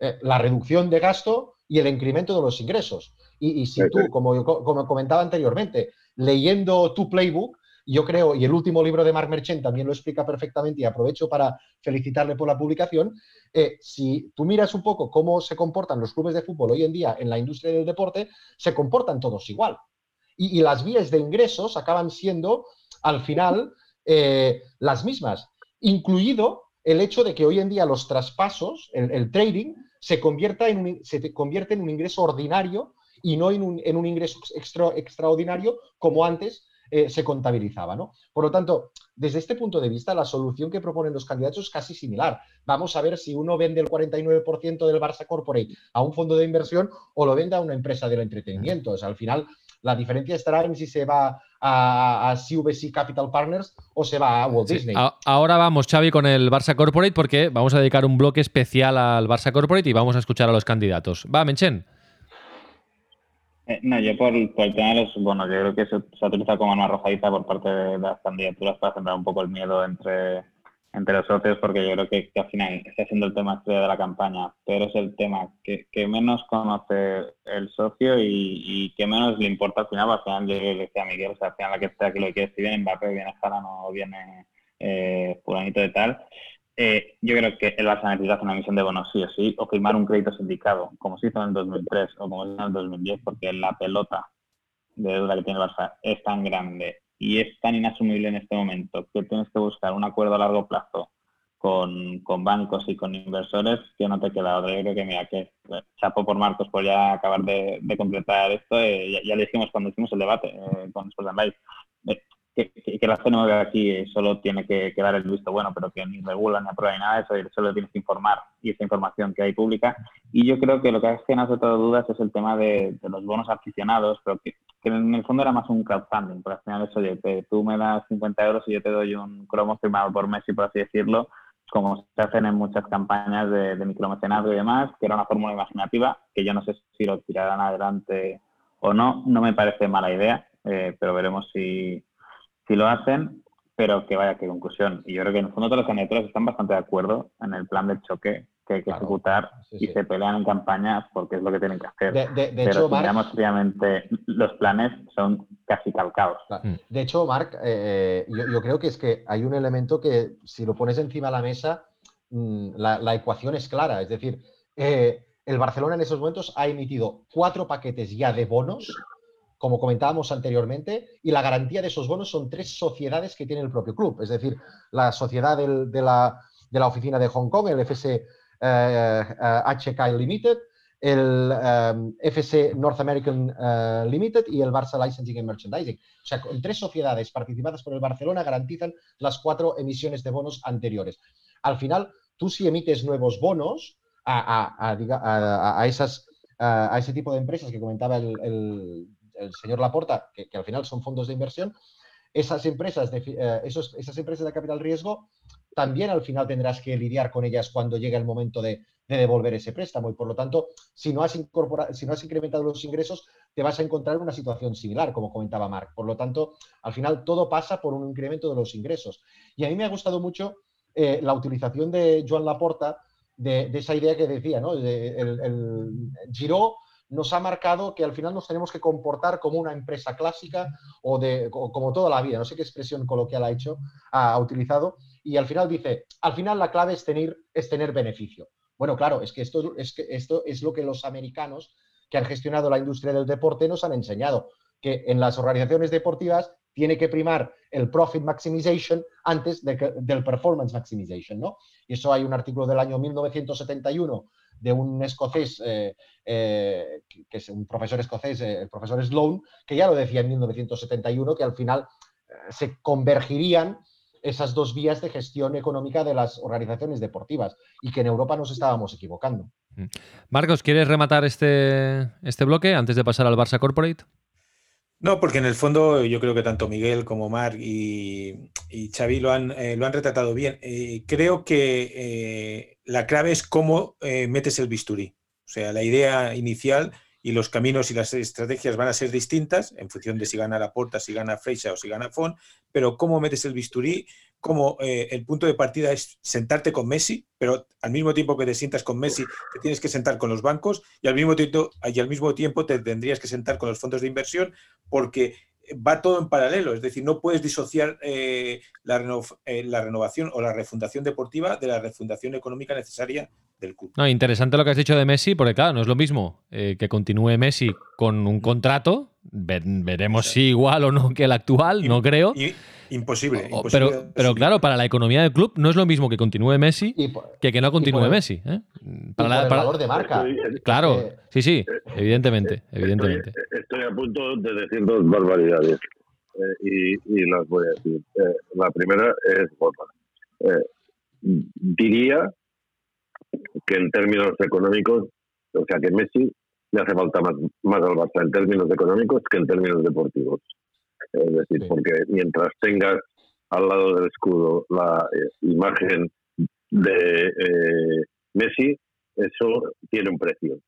Eh, la reducción de gasto y el incremento de los ingresos. Y, si tú, como, como comentaba anteriormente, leyendo tu playbook, yo creo, y el último libro de Mark Merchant también lo explica perfectamente y aprovecho para felicitarle por la publicación, eh, si tú miras un poco cómo se comportan los clubes de fútbol hoy en día en la industria del deporte, se comportan todos igual. Y, las vías de ingresos acaban siendo, al final, eh, las mismas, incluido el hecho de que hoy en día los traspasos, el, trading, se, convierta en un, se convierte en un ingreso ordinario y no en un, en un ingreso extra, extraordinario como antes eh, se contabilizaba. ¿no? Por lo tanto, desde este punto de vista, la solución que proponen los candidatos es casi similar. Vamos a ver si uno vende el 49% del Barça Corporate a un fondo de inversión o lo vende a una empresa del entretenimiento. al final, la diferencia estará en si se va a, a CVC Capital Partners o se va a Walt Disney. Ahora vamos, Xavi, con el Barça Corporate porque vamos a dedicar un bloque especial al Barça Corporate y vamos a escuchar a los candidatos. Va, Menchen. Eh, no, yo por, el tema de los bonos, yo creo que se, ha utilizado como una arrojadita por parte de, las candidaturas para sembrar un poco el miedo entre, entre los socios, porque yo creo que, al final está siendo el tema estrella de la campaña, pero es el tema que, menos conoce el socio y, que menos le importa al final, al final yo le decía a Miguel, o sea, al final la que sea que lo que si viene Mbappé, viene Jara, no viene eh, fulanito de tal, eh, yo creo que el Barça necesita una emisión de bonos sí o sí, o firmar un crédito sindicado, como se hizo en el 2003 o como se hizo en el 2010, porque la pelota de deuda que tiene el Barça es tan grande y es tan inasumible en este momento que tienes que buscar un acuerdo a largo plazo con, bancos y con inversores que no te queda otra. Yo creo que, mira, que chapo por Marcos por ya acabar de, completar esto. Eh, ya, le dijimos cuando hicimos el debate eh, con Sports Live que, que, la CNV aquí solo tiene que, dar el visto bueno, pero que ni regula ni aprueba ni nada de eso, solo tienes que informar y esa información que hay pública. Y yo creo que lo que ha generado todas dudas es el tema de, los bonos aficionados, pero que, en el fondo era más un crowdfunding, porque al final es, oye, tú me das 50 euros y yo te doy un cromo firmado por Messi, por así decirlo, como se hacen en muchas campañas de, de micromecenazgo y demás, que era una fórmula imaginativa, que yo no sé si lo tirarán adelante o no, no me parece mala idea, eh, pero veremos si, si lo hacen, pero que vaya, qué conclusión. Y yo creo que en el fondo todos los candidatos están bastante de acuerdo en el plan de choque que hay que ejecutar y se pelean en campaña porque es lo que tienen que hacer. De, pero hecho, si miramos los planes son casi calcados. Mm. De hecho, Marc, eh, yo, creo que es que hay un elemento que si lo pones encima de la mesa, mm, la, ecuación es clara. Es decir, eh, el Barcelona en esos momentos ha emitido cuatro paquetes ya de bonos como comentábamos anteriormente, y la garantía de esos bonos son tres sociedades que tiene el propio club, es decir, la sociedad de, la, oficina de Hong Kong, el FC HK eh, Limited, el eh, FC North American eh, Limited y el Barça Licensing and Merchandising. O sea, con tres sociedades participadas por el Barcelona garantizan las cuatro emisiones de bonos anteriores. Al final, tú si emites nuevos bonos a, esas, a ese tipo de empresas que comentaba el señor Laporta, que, al final son fondos de inversión, esas empresas, eh, esos, esas empresas de capital riesgo también al final tendrás que lidiar con ellas cuando llegue el momento de, devolver ese préstamo. Y por lo tanto, si no, has incorporado, si no has incrementado los ingresos, te vas a encontrar en una situación similar, como comentaba Marc. Por lo tanto, al final todo pasa por un incremento de los ingresos. Y a mí me ha gustado mucho eh, la utilización de Joan Laporta de, esa idea que decía, ¿no? el, el Giro nos ha marcado que al final nos tenemos que comportar como una empresa clásica o de como toda la vida, no sé qué expresión coloquial ha hecho, ha, utilizado, y al final dice, al final la clave es tener, es tener beneficio. Bueno, claro, es que, esto, es que esto es lo que los americanos que han gestionado la industria del deporte nos han enseñado, que en las organizaciones deportivas tiene que primar el profit maximization antes del performance maximization, ¿no? Y eso hay un artículo del año 1971 de un escocés, eh, eh, que es un profesor escocés, eh, el profesor Sloan, que ya lo decía en 1971, que al final se convergirían esas dos vías de gestión económica de las organizaciones deportivas y que en Europa nos estábamos equivocando. Marcos, ¿quieres rematar este, este bloque antes de pasar al Barça Corporate? No, porque en el fondo yo creo que tanto Miguel como Marc y, Xavi lo han, eh, lo han retratado bien. Eh, creo que eh, la clave es cómo metes el bisturí. O sea, la idea inicial y los caminos y las estrategias van a ser distintas en función de si gana la Porta, si gana Freixa o si gana Fon, pero cómo metes el bisturí, cómo eh, el punto de partida es sentarte con Messi, pero al mismo tiempo que te sientas con Messi, te tienes que sentar con los bancos y al mismo tiempo, y al mismo tiempo te tendrías que sentar con los fondos de inversión porque va todo en paralelo, es decir, no puedes disociar eh, la, eh, la, renovación o la refundación deportiva de la refundación económica necesaria del club. No, interesante lo que has dicho de Messi, porque claro, no es lo mismo eh, que continúe Messi con un contrato, veremos si igual o no que el actual, no creo. Imposible. pero, pero claro, para la economía del club no es lo mismo que continúe Messi que que no continúe Messi. ¿eh? Para, el valor de marca. Claro, sí, sí, evidentemente, evidentemente. Estoy, a punto de decir dos barbaridades eh, y, las voy a decir. Eh, la primera es eh, diría que en términos económicos, o sea, que Messi le hace falta más, más al Barça en términos económicos que en términos deportivos. Es decir, porque mientras tengas al lado del escudo la eh, imagen de eh, Messi, eso tiene un precio.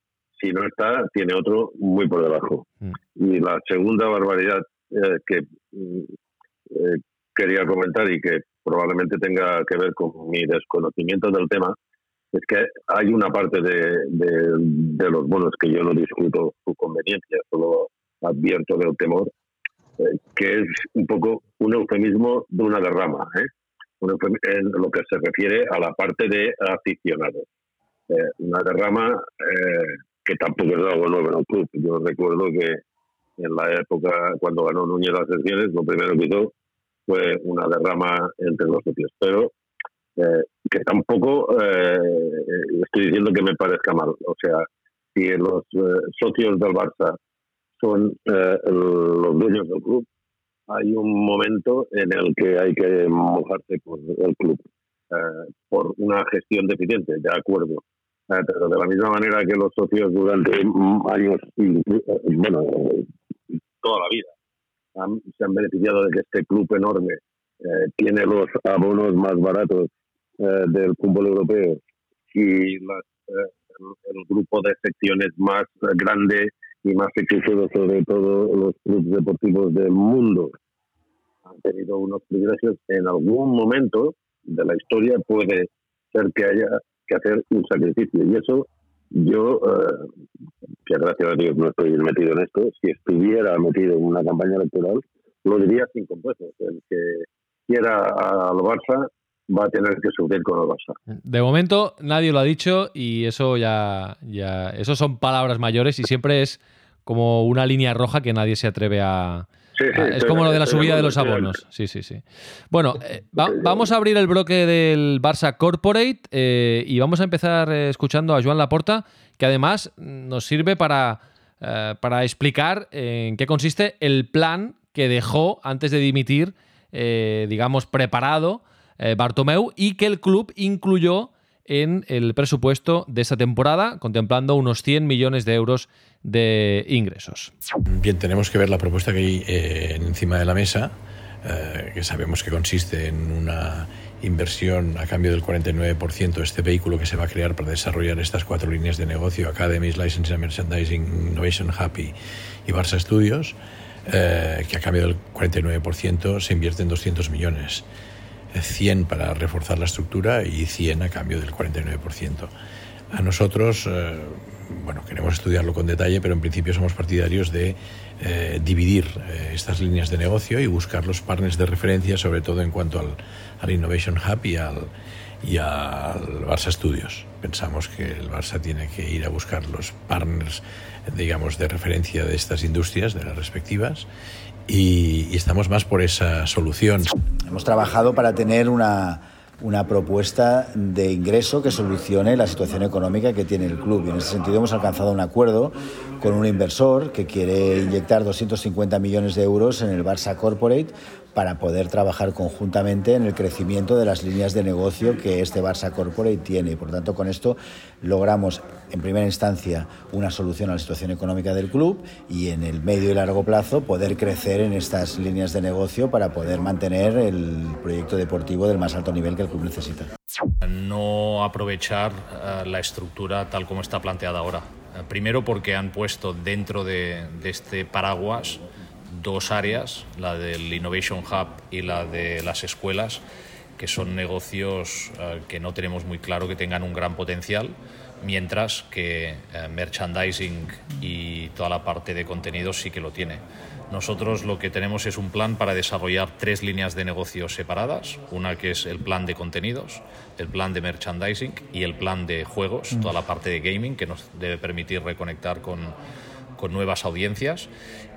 Si no está, tiene otro muy por debajo. Mm. Y la segunda barbaridad eh, que mm, quería comentar y que probablemente tenga que ver con mi desconocimiento del tema, es que hay una parte de, de los bonos que yo no discuto su conveniencia, solo advierto del temor, eh, que es un poco un eufemismo de una derrama, ¿eh? en lo que se refiere a la parte de aficionados. Eh, una derrama que tampoco es algo nuevo en el club. Yo recuerdo que en la época cuando ganó Núñez las elecciones, lo primero que hizo fue una derrama entre los socios. Pero que tampoco estoy diciendo que me parezca mal. O sea, si los socios del Barça son eh, los dueños del club, hay un momento en el que hay que mojarse por el club eh, por una gestión deficiente, de acuerdo. Eh, pero de la misma manera que los socios durante años, bueno, toda la vida, se han beneficiado de que este club enorme tiene los abonos más baratos del fútbol europeo y el grupo de secciones más grande y más exitosos sobre todo los clubes deportivos del mundo han tenido unos privilegios, en algún momento de la historia puede ser que haya que hacer un sacrificio. Y eso yo, eh, que gracias a Dios no estoy metido en esto, si estuviera metido en una campaña electoral, lo diría sin complejos. El que quiera al Barça va a tener que subir con el Barça. De momento nadie lo ha dicho y eso ya, ya, eso son palabras mayores y siempre es como una línea roja que nadie se atreve a... es como lo de la subida de los abonos. Sí, sí, sí. Bueno, eh, vamos a abrir el bloque del Barça Corporate eh, y vamos a empezar eh, escuchando a Joan Laporta, que además nos sirve para, para explicar en qué consiste el plan que dejó antes de dimitir, digamos, preparado Bartomeu y que el club incluyó en el presupuesto de esta temporada, contemplando unos 100 millones de euros de ingresos. Bien, tenemos que ver la propuesta que hay eh, encima de la mesa, eh, que sabemos que consiste en una inversión a cambio del 49% de este vehículo que se va a crear para desarrollar estas cuatro líneas de negocio, Academies, Licensing Merchandising, Innovation Happy y Barça Studios, eh, que a cambio del 49% se invierte en 200 millones. 100 para reforzar la estructura y 100 a cambio del 49%. A nosotros, eh, bueno, queremos estudiarlo con detalle, pero en principio somos partidarios de eh, dividir eh, estas líneas de negocio y buscar los partners de referencia, sobre todo en cuanto al, al Innovation Hub y al, y al Barça Studios. Pensamos que el Barça tiene que ir a buscar los partners, digamos, de referencia de estas industrias, de las respectivas, y, estamos más por esa solución. Hemos trabajado para tener una una propuesta de ingreso que solucione la situación económica que tiene el club. Y en ese sentido hemos alcanzado un acuerdo con un inversor que quiere inyectar 250 millones de euros en el Barça Corporate para poder trabajar conjuntamente en el crecimiento de las líneas de negocio que este Barça Corporate tiene. Por tanto, con esto logramos en primera instancia una solución a la situación económica del club y en el medio y largo plazo poder crecer en estas líneas de negocio para poder mantener el proyecto deportivo del más alto nivel que el club necesita. No aprovechar uh, la estructura tal como está planteada ahora. Uh, primero porque han puesto dentro de, de este paraguas dos áreas, la del Innovation Hub y la de las escuelas, que son negocios uh, que no tenemos muy claro que tengan un gran potencial, mientras que uh, merchandising y toda la parte de contenidos sí que lo tiene. Nosotros lo que tenemos es un plan para desarrollar tres líneas de negocios separadas, una que es el plan de contenidos, el plan de merchandising y el plan de juegos, toda la parte de gaming que nos debe permitir reconectar con, con nuevas audiencias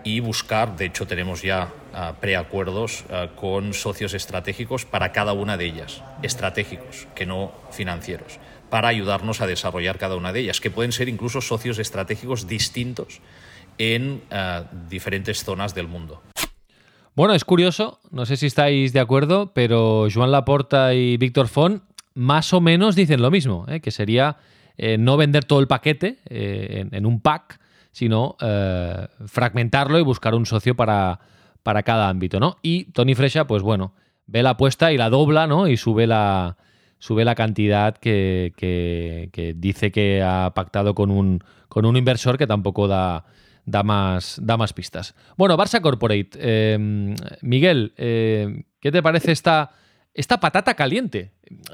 y buscar, de hecho tenemos ya uh, preacuerdos uh, con socios estratégicos para cada una de ellas, estratégicos, que no financieros, para ayudarnos a desarrollar cada una de ellas, que pueden ser incluso socios estratégicos distintos en uh, diferentes zonas del mundo. Bueno, es curioso, no sé si estáis de acuerdo, pero Joan Laporta y Víctor Font más o menos dicen lo mismo, ¿eh? que sería eh, no vender todo el paquete eh, en un pack, sino eh, fragmentarlo y buscar un socio para, para cada ámbito, ¿no? Y Tony Fresha, pues bueno, ve la apuesta y la dobla, ¿no? Y sube la, sube la cantidad que, que, dice que ha pactado con un, con un inversor que tampoco da, da, más, da más pistas. Bueno, Barça Corporate. Eh, Miguel, eh, ¿qué te parece esta, esta patata caliente?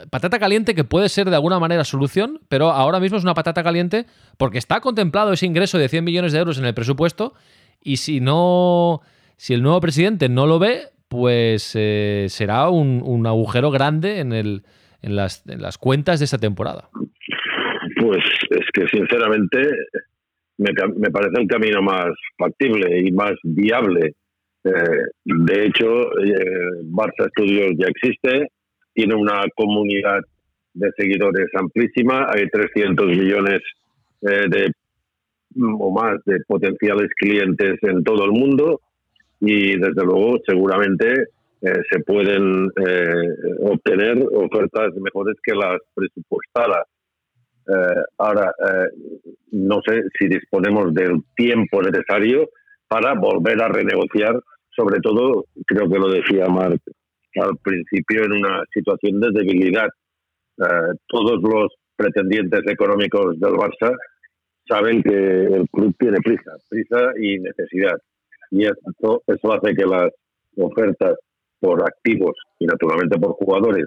Patata caliente que puede ser de alguna manera solución, pero ahora mismo es una patata caliente porque está contemplado ese ingreso de 100 millones de euros en el presupuesto y si no, si el nuevo presidente no lo ve, pues eh, será un, agujero grande en, el, en, las, en las cuentas de esta temporada. Pues es que sinceramente me, me parece el camino más factible y más viable. Eh, de hecho, eh, Barça Studios ya existe, tiene una comunidad de seguidores amplísima, hay 300 millones eh, de o más de potenciales clientes en todo el mundo y desde luego seguramente eh, se pueden eh, obtener ofertas mejores que las presupuestadas. Ahora, no sé si disponemos del tiempo necesario para volver a renegociar, sobre todo, creo que lo decía Marc al principio en una situación de debilidad. Eh, todos los pretendientes económicos del Barça saben que el club tiene prisa, prisa y necesidad. Y eso hace que las ofertas por activos y naturalmente por jugadores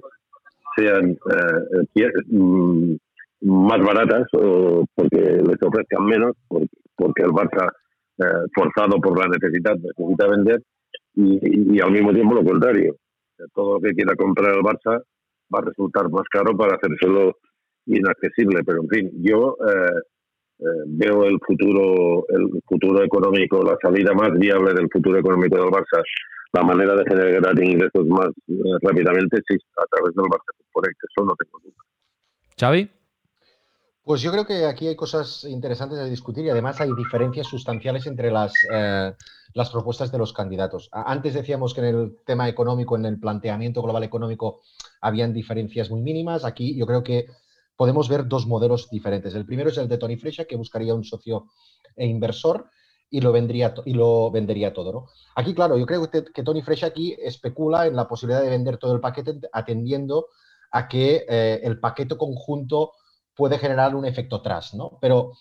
sean eh, mm, más baratas o porque les ofrezcan menos, porque el Barça, eh, forzado por la necesidad, necesita vender, y, al mismo tiempo lo contrario todo lo que quiera comprar el Barça va a resultar más caro para hacérselo inaccesible. Pero en fin, yo eh, eh, veo el futuro, el futuro económico, la salida más viable del futuro económico del Barça, la manera de generar ingresos más eh, rápidamente, sí, a través del Barça por eso no tengo duda. Xavi. Pues yo creo que aquí hay cosas interesantes de discutir y además hay diferencias sustanciales entre las, eh, las propuestas de los candidatos. Antes decíamos que en el tema económico, en el planteamiento global económico, habían diferencias muy mínimas. Aquí yo creo que podemos ver dos modelos diferentes. El primero es el de Tony Fresha, que buscaría un socio e inversor y lo, vendría, y lo vendería todo. ¿no? Aquí, claro, yo creo que, que Tony Fresha aquí especula en la posibilidad de vender todo el paquete atendiendo a que eh, el paquete conjunto puede generar un efecto tras, ¿no? Pero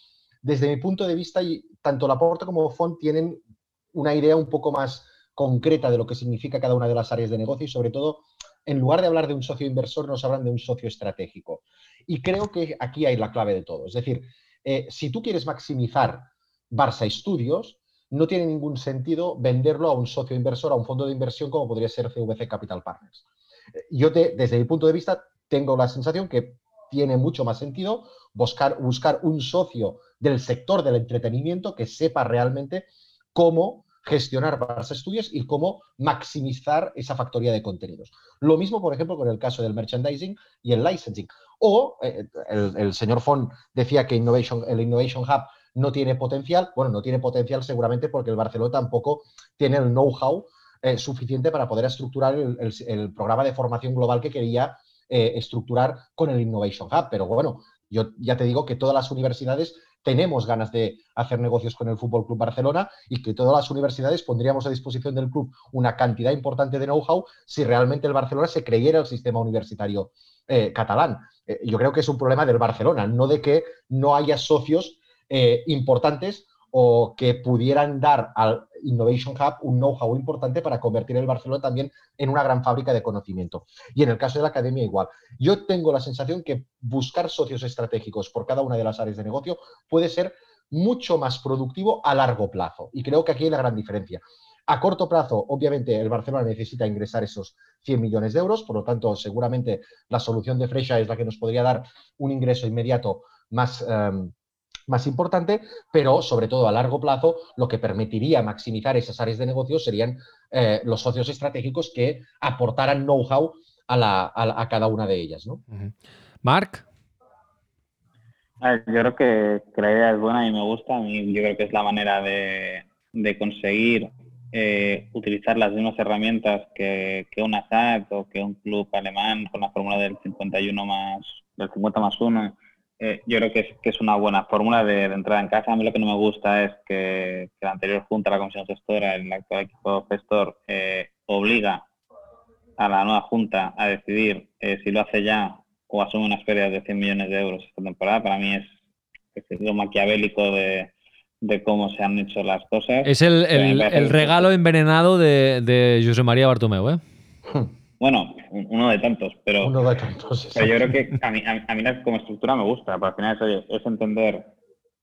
desde mi punto de vista, tanto Laporta como Font tienen una idea un poco más concreta de lo que significa cada una de las áreas de negocio y sobre todo, en lugar de hablar de un socio inversor, nos hablan de un socio estratégico. Y creo que aquí hay la clave de todo. Es decir, eh, si tú quieres maximizar Barça Studios, no tiene ningún sentido venderlo a un socio inversor, a un fondo de inversión como podría ser CVC Capital Partners. Eh, yo, desde mi punto de vista, tengo la sensación que tiene mucho más sentido buscar, buscar un socio del sector del entretenimiento que sepa realmente cómo gestionar Barça Studios y cómo maximizar esa factoría de contenidos. Lo mismo, por ejemplo, con el caso del merchandising y el licensing. O eh, el, señor Fon decía que Innovation, el Innovation Hub no tiene potencial. Bueno, no tiene potencial seguramente porque el Barcelona tampoco tiene el know-how eh, suficiente para poder estructurar el, programa de formación global que quería eh, estructurar con el Innovation Hub. Pero bueno, yo ya te digo que todas las universidades tenemos ganas de hacer negocios con el Fútbol Club Barcelona y que todas las universidades pondríamos a disposición del club una cantidad importante de know-how si realmente el Barcelona se creyera el sistema universitario eh, catalán. Eh, yo creo que es un problema del Barcelona, no de que no haya socios importantes o que pudieran dar al Innovation Hub un know-how importante para convertir el Barcelona también en una gran fábrica de conocimiento. Y en el caso de la academia igual. Yo tengo la sensación que buscar socios estratégicos por cada una de las áreas de negocio puede ser mucho más productivo a largo plazo. Y creo que aquí hay la gran diferencia. A corto plazo, obviamente, el Barcelona necesita ingresar esos 100 millones de euros, por lo tanto, seguramente la solución de Freixa es la que nos podría dar un ingreso inmediato más, em, más importante, pero sobre todo a largo plazo lo que permitiría maximizar esas áreas de negocio serían eh, los socios estratégicos que aportaran know-how a, cada una de ellas. ¿no? Marc. Yo creo que, la idea es buena y me gusta. yo creo que es la manera de, conseguir eh, utilizar las mismas herramientas que, que una SAT o que un club alemán con la fórmula del 51 más del 50 más 1 eh, yo creo que es, una buena fórmula de, entrada en casa. A mí lo que no me gusta es que, la anterior junta, la comisión gestora, el actual equipo gestor, eh, obliga a la nueva junta a decidir eh, si lo hace ya o asume unas pérdidas de 100 millones de euros esta temporada. Para mí es, lo maquiavélico de, cómo se han hecho las cosas. Es el, regalo envenenado de, de José María Bartomeu, ¿eh? Bueno, uno de tantos, pero, uno de tantos, pero yo creo que a mí, a, mí como estructura me gusta, pero al final es, entender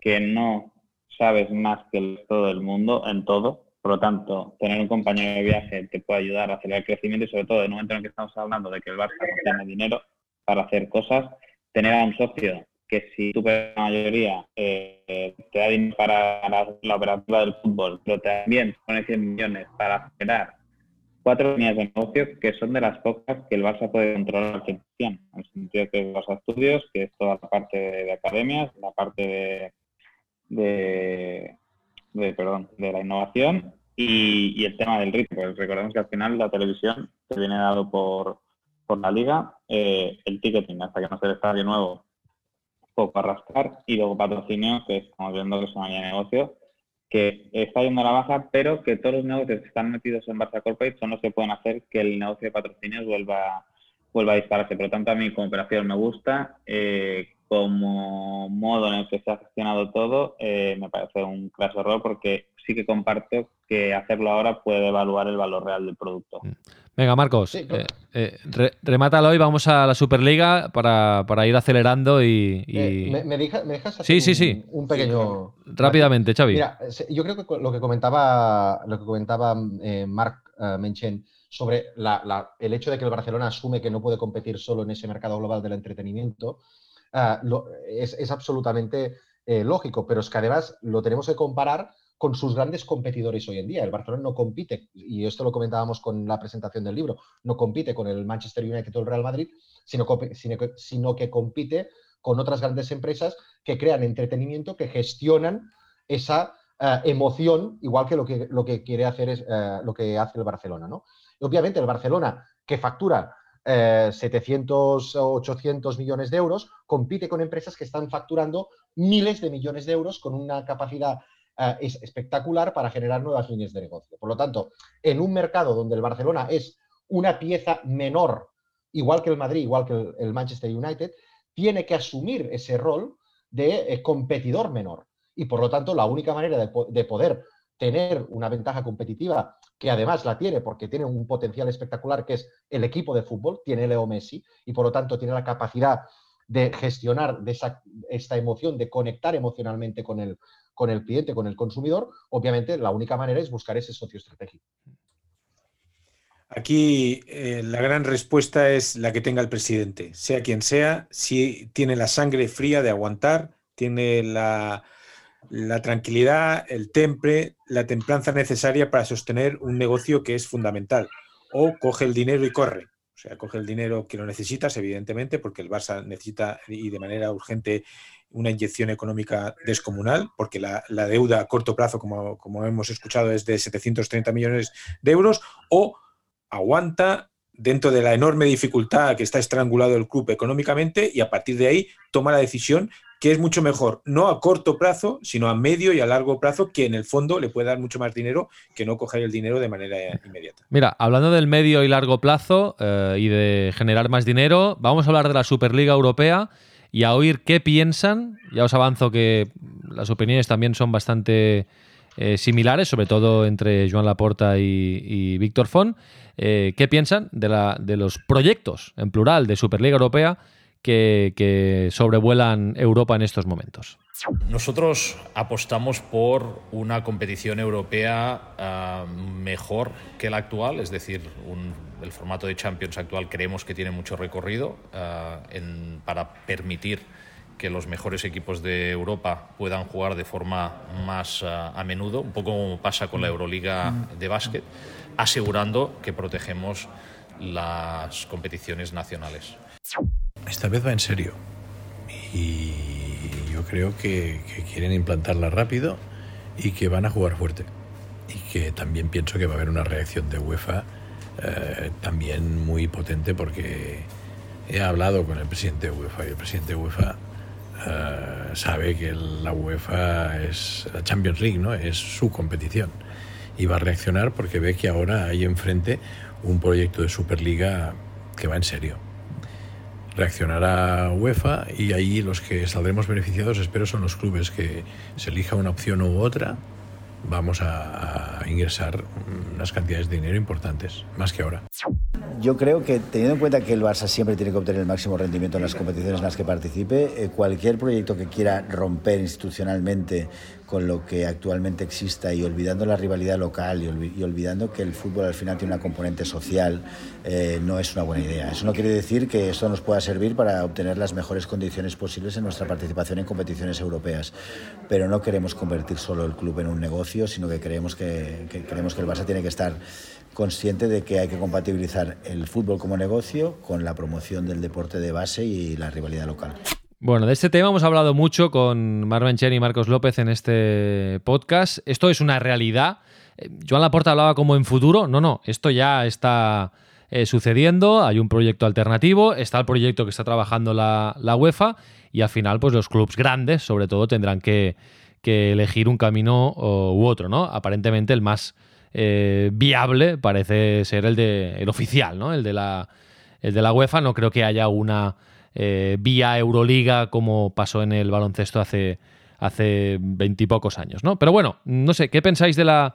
que no sabes más que todo el mundo en todo, por lo tanto, tener un compañero de viaje te puede ayudar a acelerar el crecimiento y sobre todo en el momento en el que estamos hablando de que el Barça no tiene dinero para hacer cosas, tener a un socio que si tu mayoría eh, te da dinero para la, operativa del fútbol, pero también pone 100 millones para generar cuatro líneas de negocio que son de las pocas que el Barça puede controlar al 100%, en el sentido que Barça Estudios, que es toda la parte de, academias, la parte de, de, perdón, de la innovación y, el tema del ritmo. Pues recordemos que al final la televisión se viene dado por, por la liga, eh, el ticketing hasta que no se está de nuevo poco arrastrar y luego patrocinio, que estamos viendo que es una línea de negocio que está yendo a la baja, pero que todos los negocios que están metidos en Barça Corporate son los que pueden hacer que el negocio de patrocinios vuelva, vuelva a dispararse. Por lo tanto, a mí como operación me gusta. Eh, como modo en el que se ha gestionado todo, eh, me parece un claro error porque sí que comparto que hacerlo ahora puede evaluar el valor real del producto. Mm. Venga, Marcos, eh, eh, remátalo y vamos a la Superliga para, ir acelerando y... ¿Me, dejas sí, un, sí, sí. un pequeño... Rápidamente, Xavi. Mira, yo creo que lo que comentaba, lo que comentaba Marc Menchen sobre el hecho de que el Barcelona asume que no puede competir solo en ese mercado global del entretenimiento, es, absolutamente eh, lógico, pero es que además lo tenemos que comparar con sus grandes competidores hoy en día. El Barcelona no compite, y esto lo comentábamos con la presentación del libro, no compite con el Manchester United o el Real Madrid, sino, sino, que, compite con otras grandes empresas que crean entretenimiento, que gestionan esa ah, emoción, igual que lo que, lo que quiere hacer es ah, lo que hace el Barcelona. ¿no? obviamente el Barcelona, que factura 700 o 800 millones de euros, compite con empresas que están facturando miles de millones de euros con una capacidad eh, espectacular para generar nuevas líneas de negocio. Por lo tanto, en un mercado donde el Barcelona es una pieza menor, igual que el Madrid, igual que el, Manchester United, tiene que asumir ese rol de eh, competidor menor. Y por lo tanto, la única manera de poder tener una ventaja competitiva que además la tiene porque tiene un potencial espectacular que es el equipo de fútbol, tiene Leo Messi y por lo tanto tiene la capacidad de gestionar de esta emoción, de conectar emocionalmente con el, con el cliente, con el consumidor, obviamente la única manera es buscar ese socio estratégico. Aquí eh, la gran respuesta es la que tenga el presidente, sea quien sea, si tiene la sangre fría de aguantar, tiene la, la tranquilidad, el temple, la templanza necesaria para sostener un negocio que es fundamental. O coge el dinero y corre. O sea, coge el dinero que lo necesitas, evidentemente, porque el Barça necesita y de manera urgente una inyección económica descomunal, porque la, deuda a corto plazo, como, como, hemos escuchado, es de 730 millones de euros, o aguanta dentro de la enorme dificultad que está estrangulado el club económicamente y a partir de ahí toma la decisión que es mucho mejor, no a corto plazo, sino a medio y a largo plazo, que en el fondo le puede dar mucho más dinero que no coger el dinero de manera inmediata. Mira, hablando del medio y largo plazo eh, y de generar más dinero, vamos a hablar de la Superliga Europea y a oír qué piensan. Ya os avanzo que las opiniones también son bastante eh, similares, sobre todo entre Joan Laporta y, Víctor Font. Eh, ¿Qué piensan de, la, de los proyectos, en plural, de Superliga Europea? Que, sobrevuelan Europa en estos momentos. Nosotros apostamos por una competición europea ah, mejor que la actual, es decir, el formato de Champions actual creemos que tiene mucho recorrido ah, para permitir que los mejores equipos de Europa puedan jugar de forma más ah, a menudo, un poco como pasa con la Euroliga de básquet, asegurando que protegemos las competiciones nacionales. Esta vez va en serio. Y yo creo que, quieren implantarla rápido y que van a jugar fuerte. Y que también pienso que va a haber una reacción de UEFA eh, también muy potente porque he hablado con el presidente de UEFA y el presidente de UEFA eh, sabe que la UEFA es la Champions League, ¿no? Es su competición. Y va a reaccionar porque ve que ahora hay enfrente un proyecto de Superliga que va en serio reaccionará UEFA y ahí los que saldremos beneficiados, espero, son los clubes que se elija una opción u otra. Vamos a, ingresar unas cantidades de dinero importantes, más que ahora. Yo creo que teniendo en cuenta que el Barça siempre tiene que obtener el máximo rendimiento en las competiciones en las que participe, eh, cualquier proyecto que quiera romper institucionalmente con lo que actualmente exista y olvidando la rivalidad local y, olvidando que el fútbol al final tiene una componente social, eh, no es una buena idea. Eso no quiere decir que esto nos pueda servir para obtener las mejores condiciones posibles en nuestra participación en competiciones europeas, pero no queremos convertir solo el club en un negocio, sino que creemos que, que creemos que el Barça tiene que estar consciente de que hay que compatibilizar el fútbol como negocio con la promoción del deporte de base y la rivalidad local. Bueno, de este tema hemos hablado mucho con Marvin Chen y Marcos López en este podcast. Esto es una realidad. Eh, Joan Laporta hablaba como en futuro. No, no, esto ya está eh, sucediendo. Hay un proyecto alternativo. Está el proyecto que está trabajando la, UEFA. Y al final, pues los clubes grandes, sobre todo, tendrán que, elegir un camino u otro, ¿no? Aparentemente el más eh, viable parece ser el de el oficial, ¿no? El de la, el de la UEFA. No creo que haya una eh, vía Euroliga como pasó en el baloncesto hace hace veintipocos años, ¿no? Pero bueno, no sé, ¿qué pensáis de la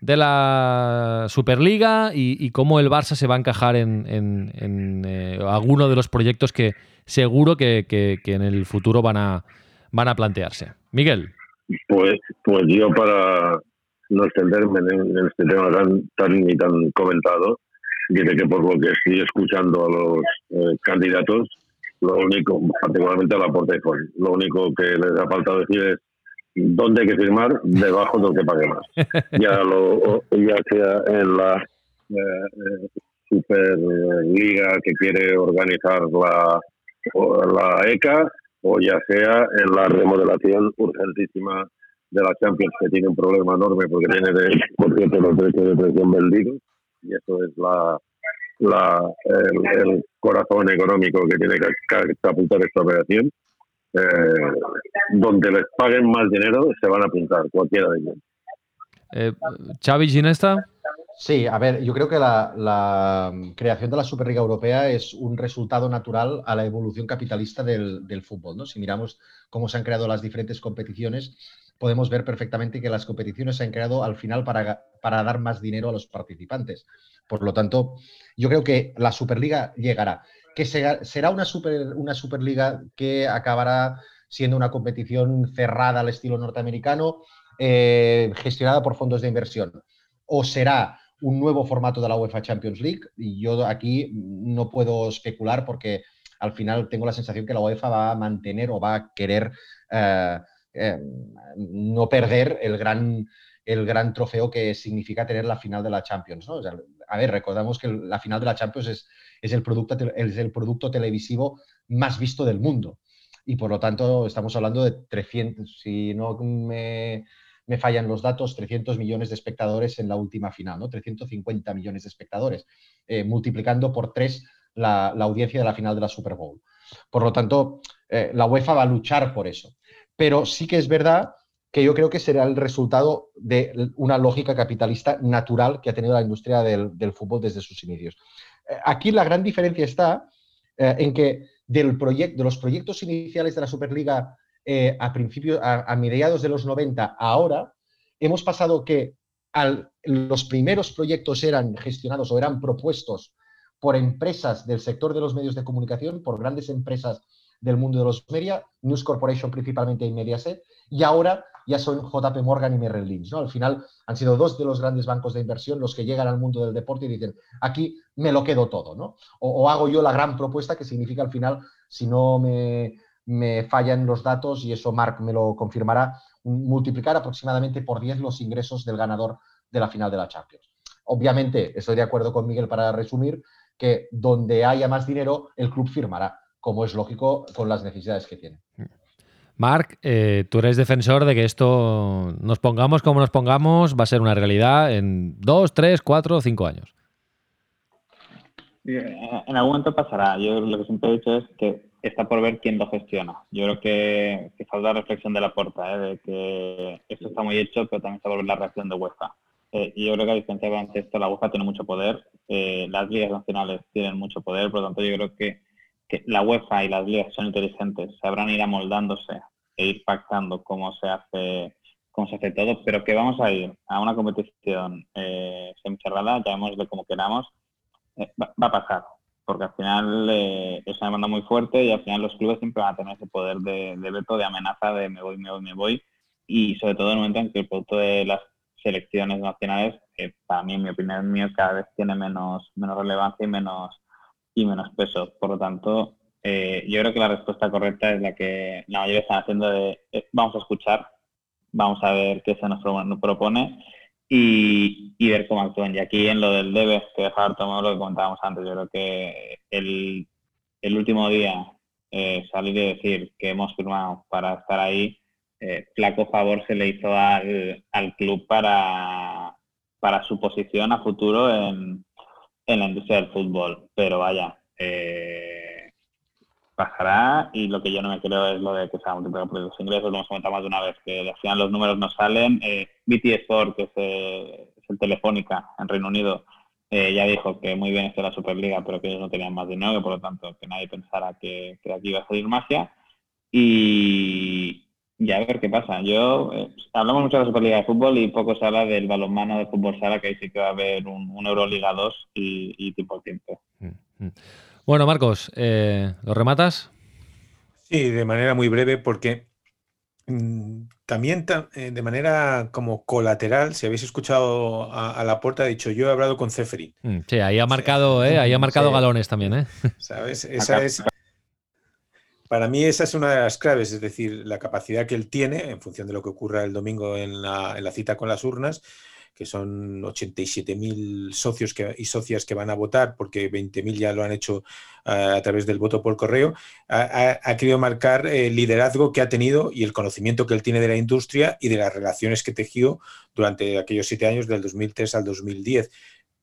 de la Superliga y, cómo el Barça se va a encajar en, en, eh, alguno de los proyectos que seguro que, en el futuro van a van a plantearse. Miguel. Pues, pues yo para no extenderme en, este tema tan, tan y tan comentado, diré que por lo que estoy escuchando a los eh, candidatos, lo único, particularmente a la Portefeuille, lo único que les ha faltado decir es dónde hay que firmar debajo de lo que pague más. Ya, lo, ya sea en la eh, eh, Superliga que quiere organizar la, la ECA o ya sea en la remodelación urgentísima de la Champions que tiene un problema enorme porque tiene, de, por cierto, los derechos de presión vendidos y eso es la, la, el, corazón económico que tiene que apuntar esta operación, eh, donde les paguen más dinero se van a apuntar, cualquiera de ellos. Eh, Xavi Ginesta. Sí, a ver, yo creo que la, creación de la Superliga Europea es un resultado natural a la evolución capitalista del, del, fútbol. ¿no? Si miramos cómo se han creado las diferentes competiciones, podemos ver perfectamente que las competiciones se han creado al final para, para dar más dinero a los participantes. Por lo tanto, yo creo que la Superliga llegará. Que será una, super, una Superliga que acabará siendo una competición cerrada al estilo norteamericano, eh, gestionada por fondos de inversión. O será un nuevo formato de la UEFA Champions League y yo aquí no puedo especular porque al final tengo la sensación que la UEFA va a mantener o va a querer eh, eh, no perder el gran, el gran trofeo que significa tener la final de la Champions. a ver, recordamos que la final de la Champions es, es, el producto, el producto televisivo más visto del mundo. Y por lo tanto, estamos hablando de 300, si no me, me fallan los datos, 300 millones de espectadores en la última final, ¿no? 350 millones de espectadores, eh, multiplicando por tres la, audiencia de la final de la Super Bowl. Por lo tanto, eh, la UEFA va a luchar por eso. Pero sí que es verdad que yo creo que será el resultado de una lógica capitalista natural que ha tenido la industria del, fútbol desde sus inicios. Eh, aquí la gran diferencia está en que del de los proyectos iniciales de la Superliga eh, a, principios, a, mediados de los 90 ahora, hemos pasado que los primeros proyectos eran gestionados o eran propuestos por empresas del sector de los medios de comunicación, por grandes empresas del mundo de los media, News Corporation principalmente y Mediaset, y ahora ya son JP Morgan y Merrill Lynch. ¿no? Al final han sido dos de los grandes bancos de inversión los que llegan al mundo del deporte y dicen, aquí me lo quedo todo, ¿no? O, hago yo la gran propuesta que significa al final, si no me, me fallan los datos, y eso Mark me lo confirmará, multiplicar aproximadamente por 10 los ingresos del ganador de la final de la Champions. Obviamente, estoy de acuerdo con Miguel para resumir, que donde haya más dinero, el club firmará, como es lógico con las necesidades que tiene. Marc, eh, tú eres defensor de que esto, nos pongamos como nos pongamos, va a ser una realidad en dos, tres, cuatro o cinco años. En algún momento pasará. Yo lo que siempre he dicho es que está por ver quién lo gestiona. Yo creo que, que falta reflexión de la puerta, ¿eh? de que esto está muy hecho, pero también está por ver la reacción de UEFA. Eh, y yo creo que a diferencia de esto, la UEFA tiene mucho poder, las ligas nacionales tienen mucho poder, por lo tanto yo creo que que la UEFA y las ligas son inteligentes, sabrán ir amoldándose e ir pactando cómo se hace cómo se hace todo, pero que vamos a ir a una competición eh, semicerrada, llamémosle como queramos, eh, va, a pasar, porque al final eh, es una demanda muy fuerte y al final los clubes siempre van a tener ese poder de, veto, de amenaza, de me voy, me voy, me voy, y sobre todo en el momento en que el producto de las selecciones nacionales, para mí, en mi opinión mío, cada vez tiene menos, menos relevancia y menos y menos peso. Por lo tanto, eh, yo creo que la respuesta correcta es la que la mayoría están haciendo de eh, vamos a escuchar, vamos a ver qué se nos propone y, ver cómo actúan. Y aquí en lo del debe, que dejar tomar lo que comentábamos antes, yo creo que el, el último día eh, salir y decir que hemos firmado para estar ahí, flaco favor se le hizo al, al club para, para su posición a futuro en, en la industria del fútbol, pero vaya, eh, pasará y lo que yo no me creo es lo de que se ha multiplicado por los ingresos, lo hemos comentado más de una vez, que al final los números no salen. Eh, BT Sport, que es, el Telefónica en Reino Unido, eh, ya dijo que muy bien está la Superliga, pero que ellos no tenían más dinero, por lo tanto que nadie pensara que, que aquí iba a salir magia. Y, y a ver qué pasa. Yo eh, hablamos mucho de la Superliga de Fútbol y poco se habla del balonmano de fútbol sala, que ahí sí que va a haber un, Euroliga 2 y, tipo tiempo. Mm, mm. Bueno, Marcos, eh, ¿lo rematas? Sí, de manera muy breve, porque mm, también eh, de manera como colateral, si habéis escuchado a, la puerta, ha dicho yo he hablado con Ceferin. Sí, ahí ha marcado, ahí ha marcado galones también, ¿eh? ¿Sabes? Esa es para mí esa es una de las claves, es decir, la capacidad que él tiene en función de lo que ocurra el domingo en la, cita con las urnas, que son 87.000 socios y socias que van a votar, porque 20.000 ya lo han hecho ah, a través del voto por correo, ha, querido marcar el liderazgo que ha tenido y el conocimiento que él tiene de la industria y de las relaciones que tejió durante aquellos siete años del 2003 al 2010.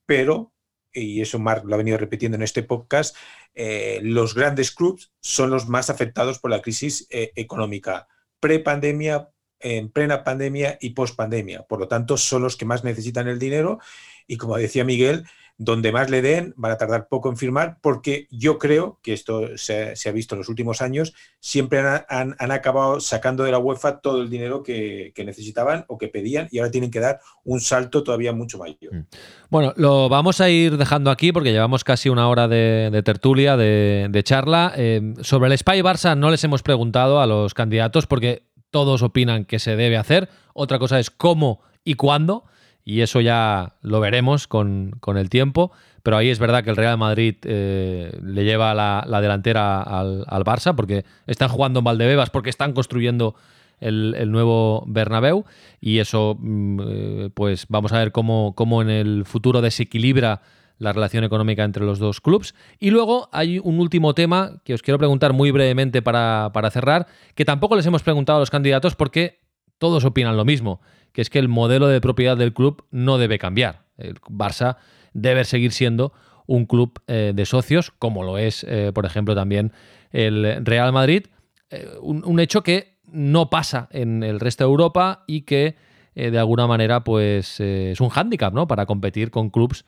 Pero y eso Mark lo ha venido repitiendo en este podcast, eh, los grandes clubs son los más afectados por la crisis eh, económica, pre-pandemia, en plena pandemia y post-pandemia. Por lo tanto, son los que más necesitan el dinero y como decía Miguel, donde más le den, van a tardar poco en firmar, porque yo creo que esto se, ha visto en los últimos años, siempre han, acabado sacando de la UEFA todo el dinero que, necesitaban o que pedían y ahora tienen que dar un salto todavía mucho mayor. Mm. Bueno, lo vamos a ir dejando aquí porque llevamos casi una hora de, tertulia, de, charla. Eh, sobre el Spy Barça no les hemos preguntado a los candidatos porque todos opinan que se debe hacer. Otra cosa es cómo y cuándo y eso ya lo veremos con, el tiempo, pero ahí es verdad que el Real Madrid eh, le lleva la, delantera al, Barça porque están jugando en Valdebebas, porque están construyendo el, nuevo Bernabéu y eso mm, eh, pues vamos a ver cómo, cómo en el futuro desequilibra la relación económica entre los dos clubes. Y luego hay un último tema que os quiero preguntar muy brevemente para, para cerrar, que tampoco les hemos preguntado a los candidatos porque todos opinan lo mismo que es que el modelo de propiedad del club no debe cambiar. El Barça debe seguir siendo un club eh, de socios, como lo es, eh, por ejemplo, también el Real Madrid. Eh, un, hecho que no pasa en el resto de Europa y que de alguna manera pues, es un hándicap ¿no? para competir con clubes.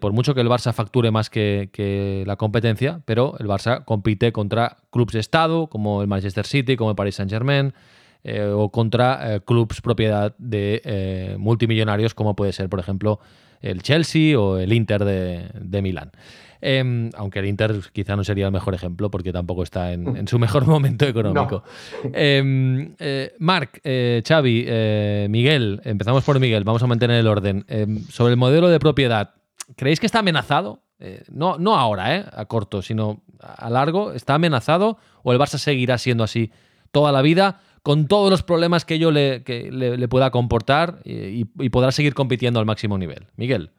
por mucho que el Barça facture más que, que, la competencia, pero el Barça compite contra clubes de Estado, como el Manchester City, como el Paris Saint Germain, eh, o contra eh, clubs propiedad de eh, multimillonarios como puede ser, por ejemplo, el Chelsea o el Inter de, Milán. Em, aunque el Inter quizá no sería el mejor ejemplo porque tampoco está en, su mejor momento económico. Em, Marc, Xavi, Miguel, empezamos por Miguel, vamos a mantener el orden. Em, sobre el modelo de propiedad, ¿creéis que está amenazado? no, no ahora, a corto, sino a largo. ¿Está amenazado o el Barça seguirá siendo así toda la vida? Con todos los problemas que ello le, le, pueda comportar y, podrá seguir compitiendo al máximo nivel. Miguel.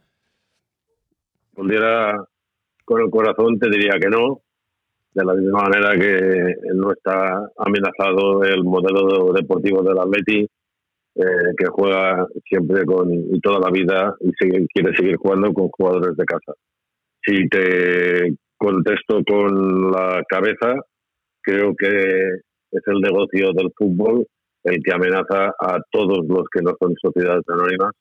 Con el corazón, te diría que no, de la misma manera que no está amenazado el modelo deportivo del Atleti, eh, que juega siempre con y toda la vida y quiere seguir jugando con jugadores de casa. Si te contesto con la cabeza, creo que es el negocio del fútbol el que amenaza a todos los que no son sociedades anónimas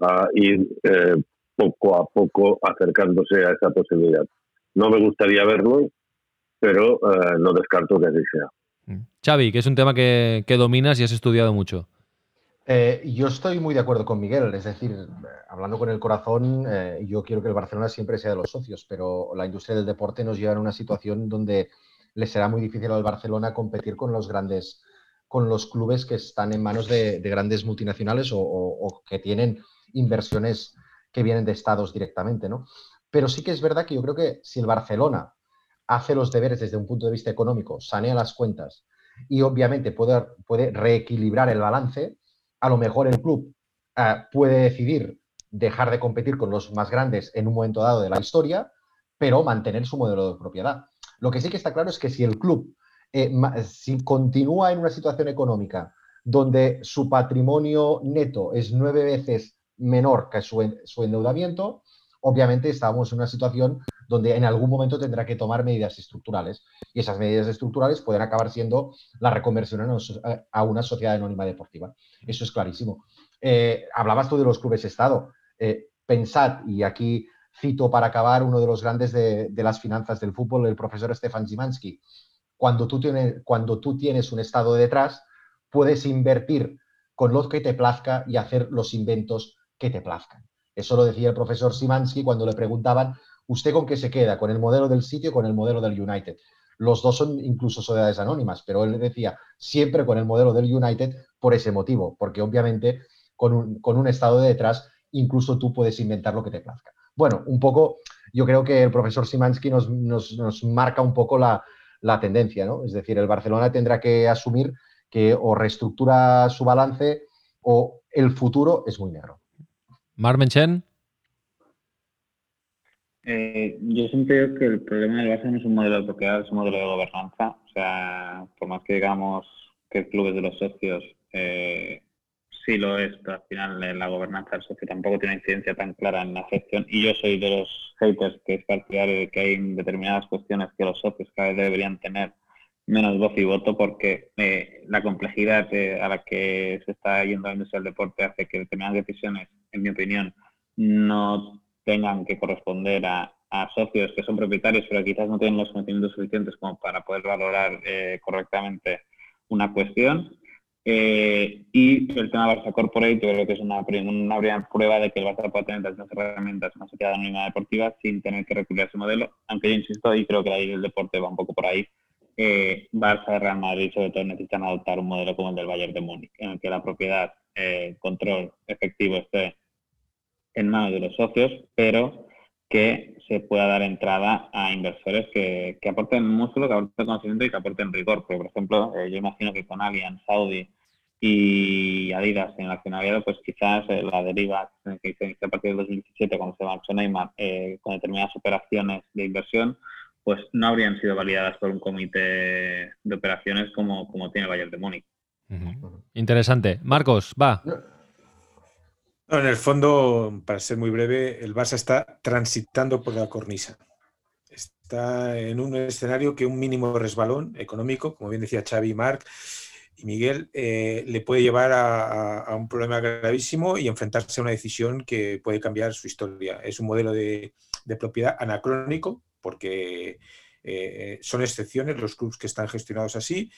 a ir eh, poco a poco acercándose a esa posibilidad. No me gustaría verlo, pero eh, no descarto que así sea. Mm. Xavi, que es un tema que, dominas y has estudiado mucho. Eh, yo estoy muy de acuerdo con Miguel, es decir, hablando con el corazón, yo quiero que el Barcelona siempre sea de los socios, pero la industria del deporte nos lleva a una situación donde le será muy difícil al Barcelona competir con los grandes, con los clubes que están en manos de, grandes multinacionales o, que tienen inversiones que vienen de estados directamente, ¿no? Pero sí que es verdad que yo creo que si el Barcelona hace los deberes desde un punto de vista económico, sanea las cuentas y obviamente puede, reequilibrar el balance, a lo mejor el club eh, puede decidir dejar de competir con los más grandes en un momento dado de la historia, pero mantener su modelo de propiedad. Lo que sí que está claro es que si el club eh, si continúa en una situación económica donde su patrimonio neto es nueve veces menor que su, endeudamiento, obviamente estamos en una situación donde en algún momento tendrá que tomar medidas estructurales. Y esas medidas estructurales pueden acabar siendo la reconversión a una sociedad anónima deportiva. Eso es clarísimo. Eh, hablabas tú de los clubes Estado. Eh, pensad, y aquí Cito para acabar uno de los grandes de, las finanzas del fútbol, el profesor Stefan Zimansky. Cuando tú, tienes, un estado detrás, puedes invertir con lo que te plazca y hacer los inventos que te plazcan. Eso lo decía el profesor Simansky cuando le preguntaban, ¿usted con qué se queda? ¿Con el modelo del sitio o con el modelo del United? Los dos son incluso sociedades anónimas, pero él decía siempre con el modelo del United por ese motivo, porque obviamente con un estado detrás incluso tú puedes inventar lo que te plazca. Bueno, un poco, yo creo que el profesor Simansky nos, marca un poco la, tendencia, ¿no? Es decir, el Barcelona tendrá que asumir que o reestructura su balance o el futuro es muy negro. Marmenchen. Eh, yo siempre digo que el problema del Barça no es un modelo de propiedad, es un modelo de gobernanza. O sea, por más que digamos que el club es de los socios, eh, sí lo es, pero al final la gobernanza del socio tampoco tiene incidencia tan clara en la gestión. Y yo soy de los haters que es partidario de que hay determinadas cuestiones que los socios cada vez deberían tener menos voz y voto porque eh, la complejidad a la que se está yendo la industria del deporte hace que determinadas decisiones, en mi opinión, no tengan que corresponder a, socios que son propietarios pero quizás no tienen los conocimientos suficientes como para poder valorar eh, correctamente una cuestión eh, y el tema Barça Corporate, yo creo que es una, una prueba de que el Barça puede tener las herramientas en una sociedad anónima deportiva sin tener que recurrir a ese modelo. Aunque yo insisto, y creo que ahí el deporte va un poco por ahí, eh, Barça, Real Madrid, sobre todo, necesitan adoptar un modelo como el del Bayern de Múnich, en el que la propiedad, eh, control efectivo esté en manos de los socios, pero que se pueda dar entrada a inversores que, aporten músculo, que aporten conocimiento y que aporten rigor. por ejemplo, eh, yo imagino que con Allianz, Saudi y Adidas en el accionariado, pues quizás eh, la deriva que se inició a partir del 2017 cuando se marchó Neymar eh, con determinadas operaciones de inversión, pues no habrían sido validadas por un comité de operaciones como, como tiene el Bayern de Múnich. Interesante. Marcos, va en el fondo, para ser muy breve, el Barça está transitando por la cornisa. Está en un escenario que un mínimo resbalón económico, como bien decía Xavi, Marc y Miguel, eh, le puede llevar a, un problema gravísimo y enfrentarse a una decisión que puede cambiar su historia. Es un modelo de, propiedad anacrónico porque eh, son excepciones los clubes que están gestionados así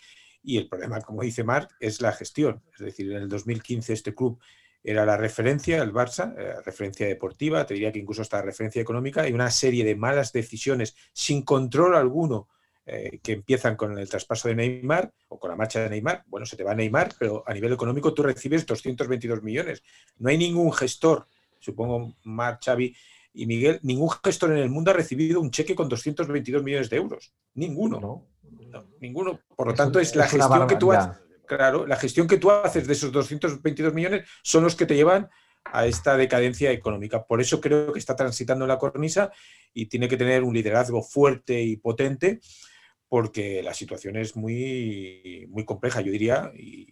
y el problema, como dice Marc, es la gestión. Es decir, en el 2015 este club era la referencia, el Barça, eh, referencia deportiva, te diría que incluso hasta referencia económica, y una serie de malas decisiones sin control alguno eh, que empiezan con el traspaso de Neymar o con la marcha de Neymar. Bueno, se te va Neymar, pero a nivel económico tú recibes 222 millones. No hay ningún gestor, supongo Mar, Xavi y Miguel, ningún gestor en el mundo ha recibido un cheque con 222 millones de euros. Ninguno. No. ninguno. Por lo tanto, es, la gestión que tú haces Claro, la gestión que tú haces de esos 222 millones son los que te llevan a esta decadencia económica. Por eso creo que está transitando la cornisa y tiene que tener un liderazgo fuerte y potente porque la situación es muy, muy compleja, yo diría, y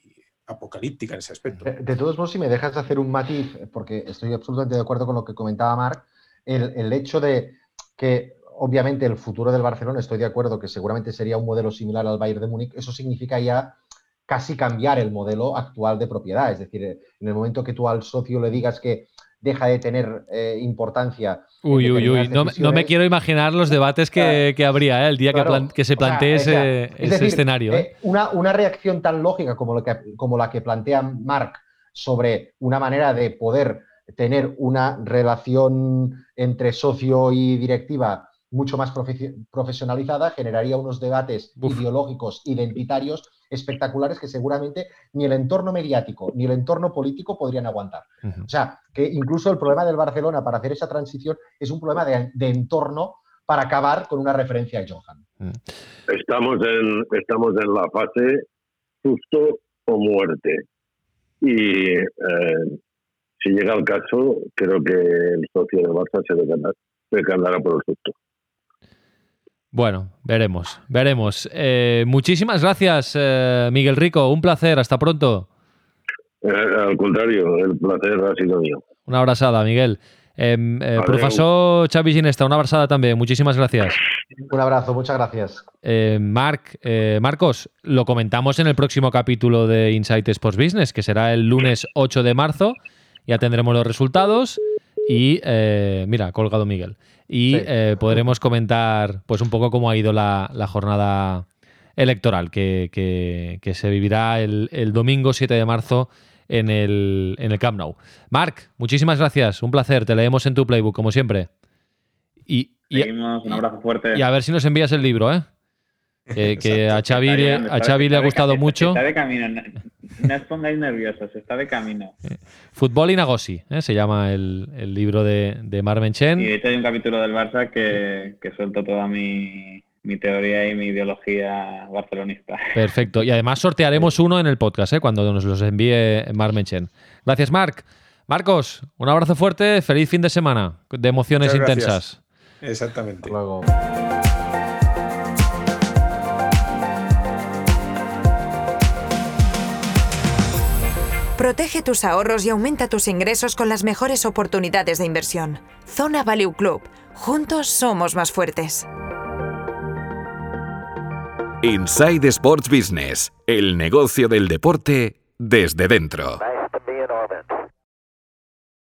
apocalíptica en ese aspecto. De, todos modos, si me dejas hacer un matiz, porque estoy absolutamente de acuerdo con lo que comentaba Marc, el, el hecho de que obviamente el futuro del Barcelona, estoy de acuerdo que seguramente sería un modelo similar al Bayern de Múnich, eso significa ya casi cambiar el modelo actual de propiedad. Es decir, en el momento que tú al socio le digas que deja de tener eh, importancia. Uy, uy, uy, no, me quiero imaginar los debates que, habría ¿eh? el día que, se plantee ese, escenario. ¿eh? una, una, reacción tan lógica como, lo que, como la que plantea Mark sobre una manera de poder tener una relación entre socio y directiva mucho más profesionalizada generaría unos debates ideológicos identitarios espectaculares que seguramente ni el entorno mediático ni el entorno político podrían aguantar. O sea, que incluso el problema del Barcelona para hacer esa transición es un problema de, entorno para acabar con una referencia a Johan. Mm. Estamos en, estamos en la fase susto o muerte. Y eh, si llega el caso, creo que el socio de Barça se decantará por el susto. Bueno, veremos, veremos. Eh, muchísimas gracias, eh, Miguel Rico. Un placer. Hasta pronto. Eh, al contrario, el placer ha sido mío. Una abrazada, Miguel. Em, profesor Xavi Ginesta, una abrazada también. Muchísimas gracias. Un abrazo, muchas gracias. Marc, Marcos, lo comentamos en el próximo capítulo de Insight Sports Business, que será el lunes 8 de marzo. Ya tendremos los resultados. Y mira, colgado Miguel y eh, podremos comentar pues un poco cómo ha ido la, jornada electoral que, se vivirá el, domingo 7 de marzo en el, en el Camp Nou. Marc, muchísimas gracias, un placer, te leemos en tu playbook como siempre. Y, un abrazo fuerte. Y a ver si nos envías el libro, ¿eh? Que, a Xavi, a Xavi le ha gustado mucho. Está de camino, no, os pongáis nerviosos, está de camino. Eh, Fútbol y Nagosi, ¿eh? se llama el, libro de, de Marmen Chen. Y de hecho hay un capítulo del Barça que, que suelto toda mi, teoría y mi ideología barcelonista. Perfecto, y además sortearemos uno en el podcast ¿eh? cuando nos los envíe Marmen Chen. Gracias, Marc. Marcos, un abrazo fuerte, feliz fin de semana de emociones intensas. Exactamente. luego. Protege tus ahorros y aumenta tus ingresos con las mejores oportunidades de inversión. Zona Value Club. Juntos somos más fuertes. Inside Sports Business. El negocio del deporte desde dentro.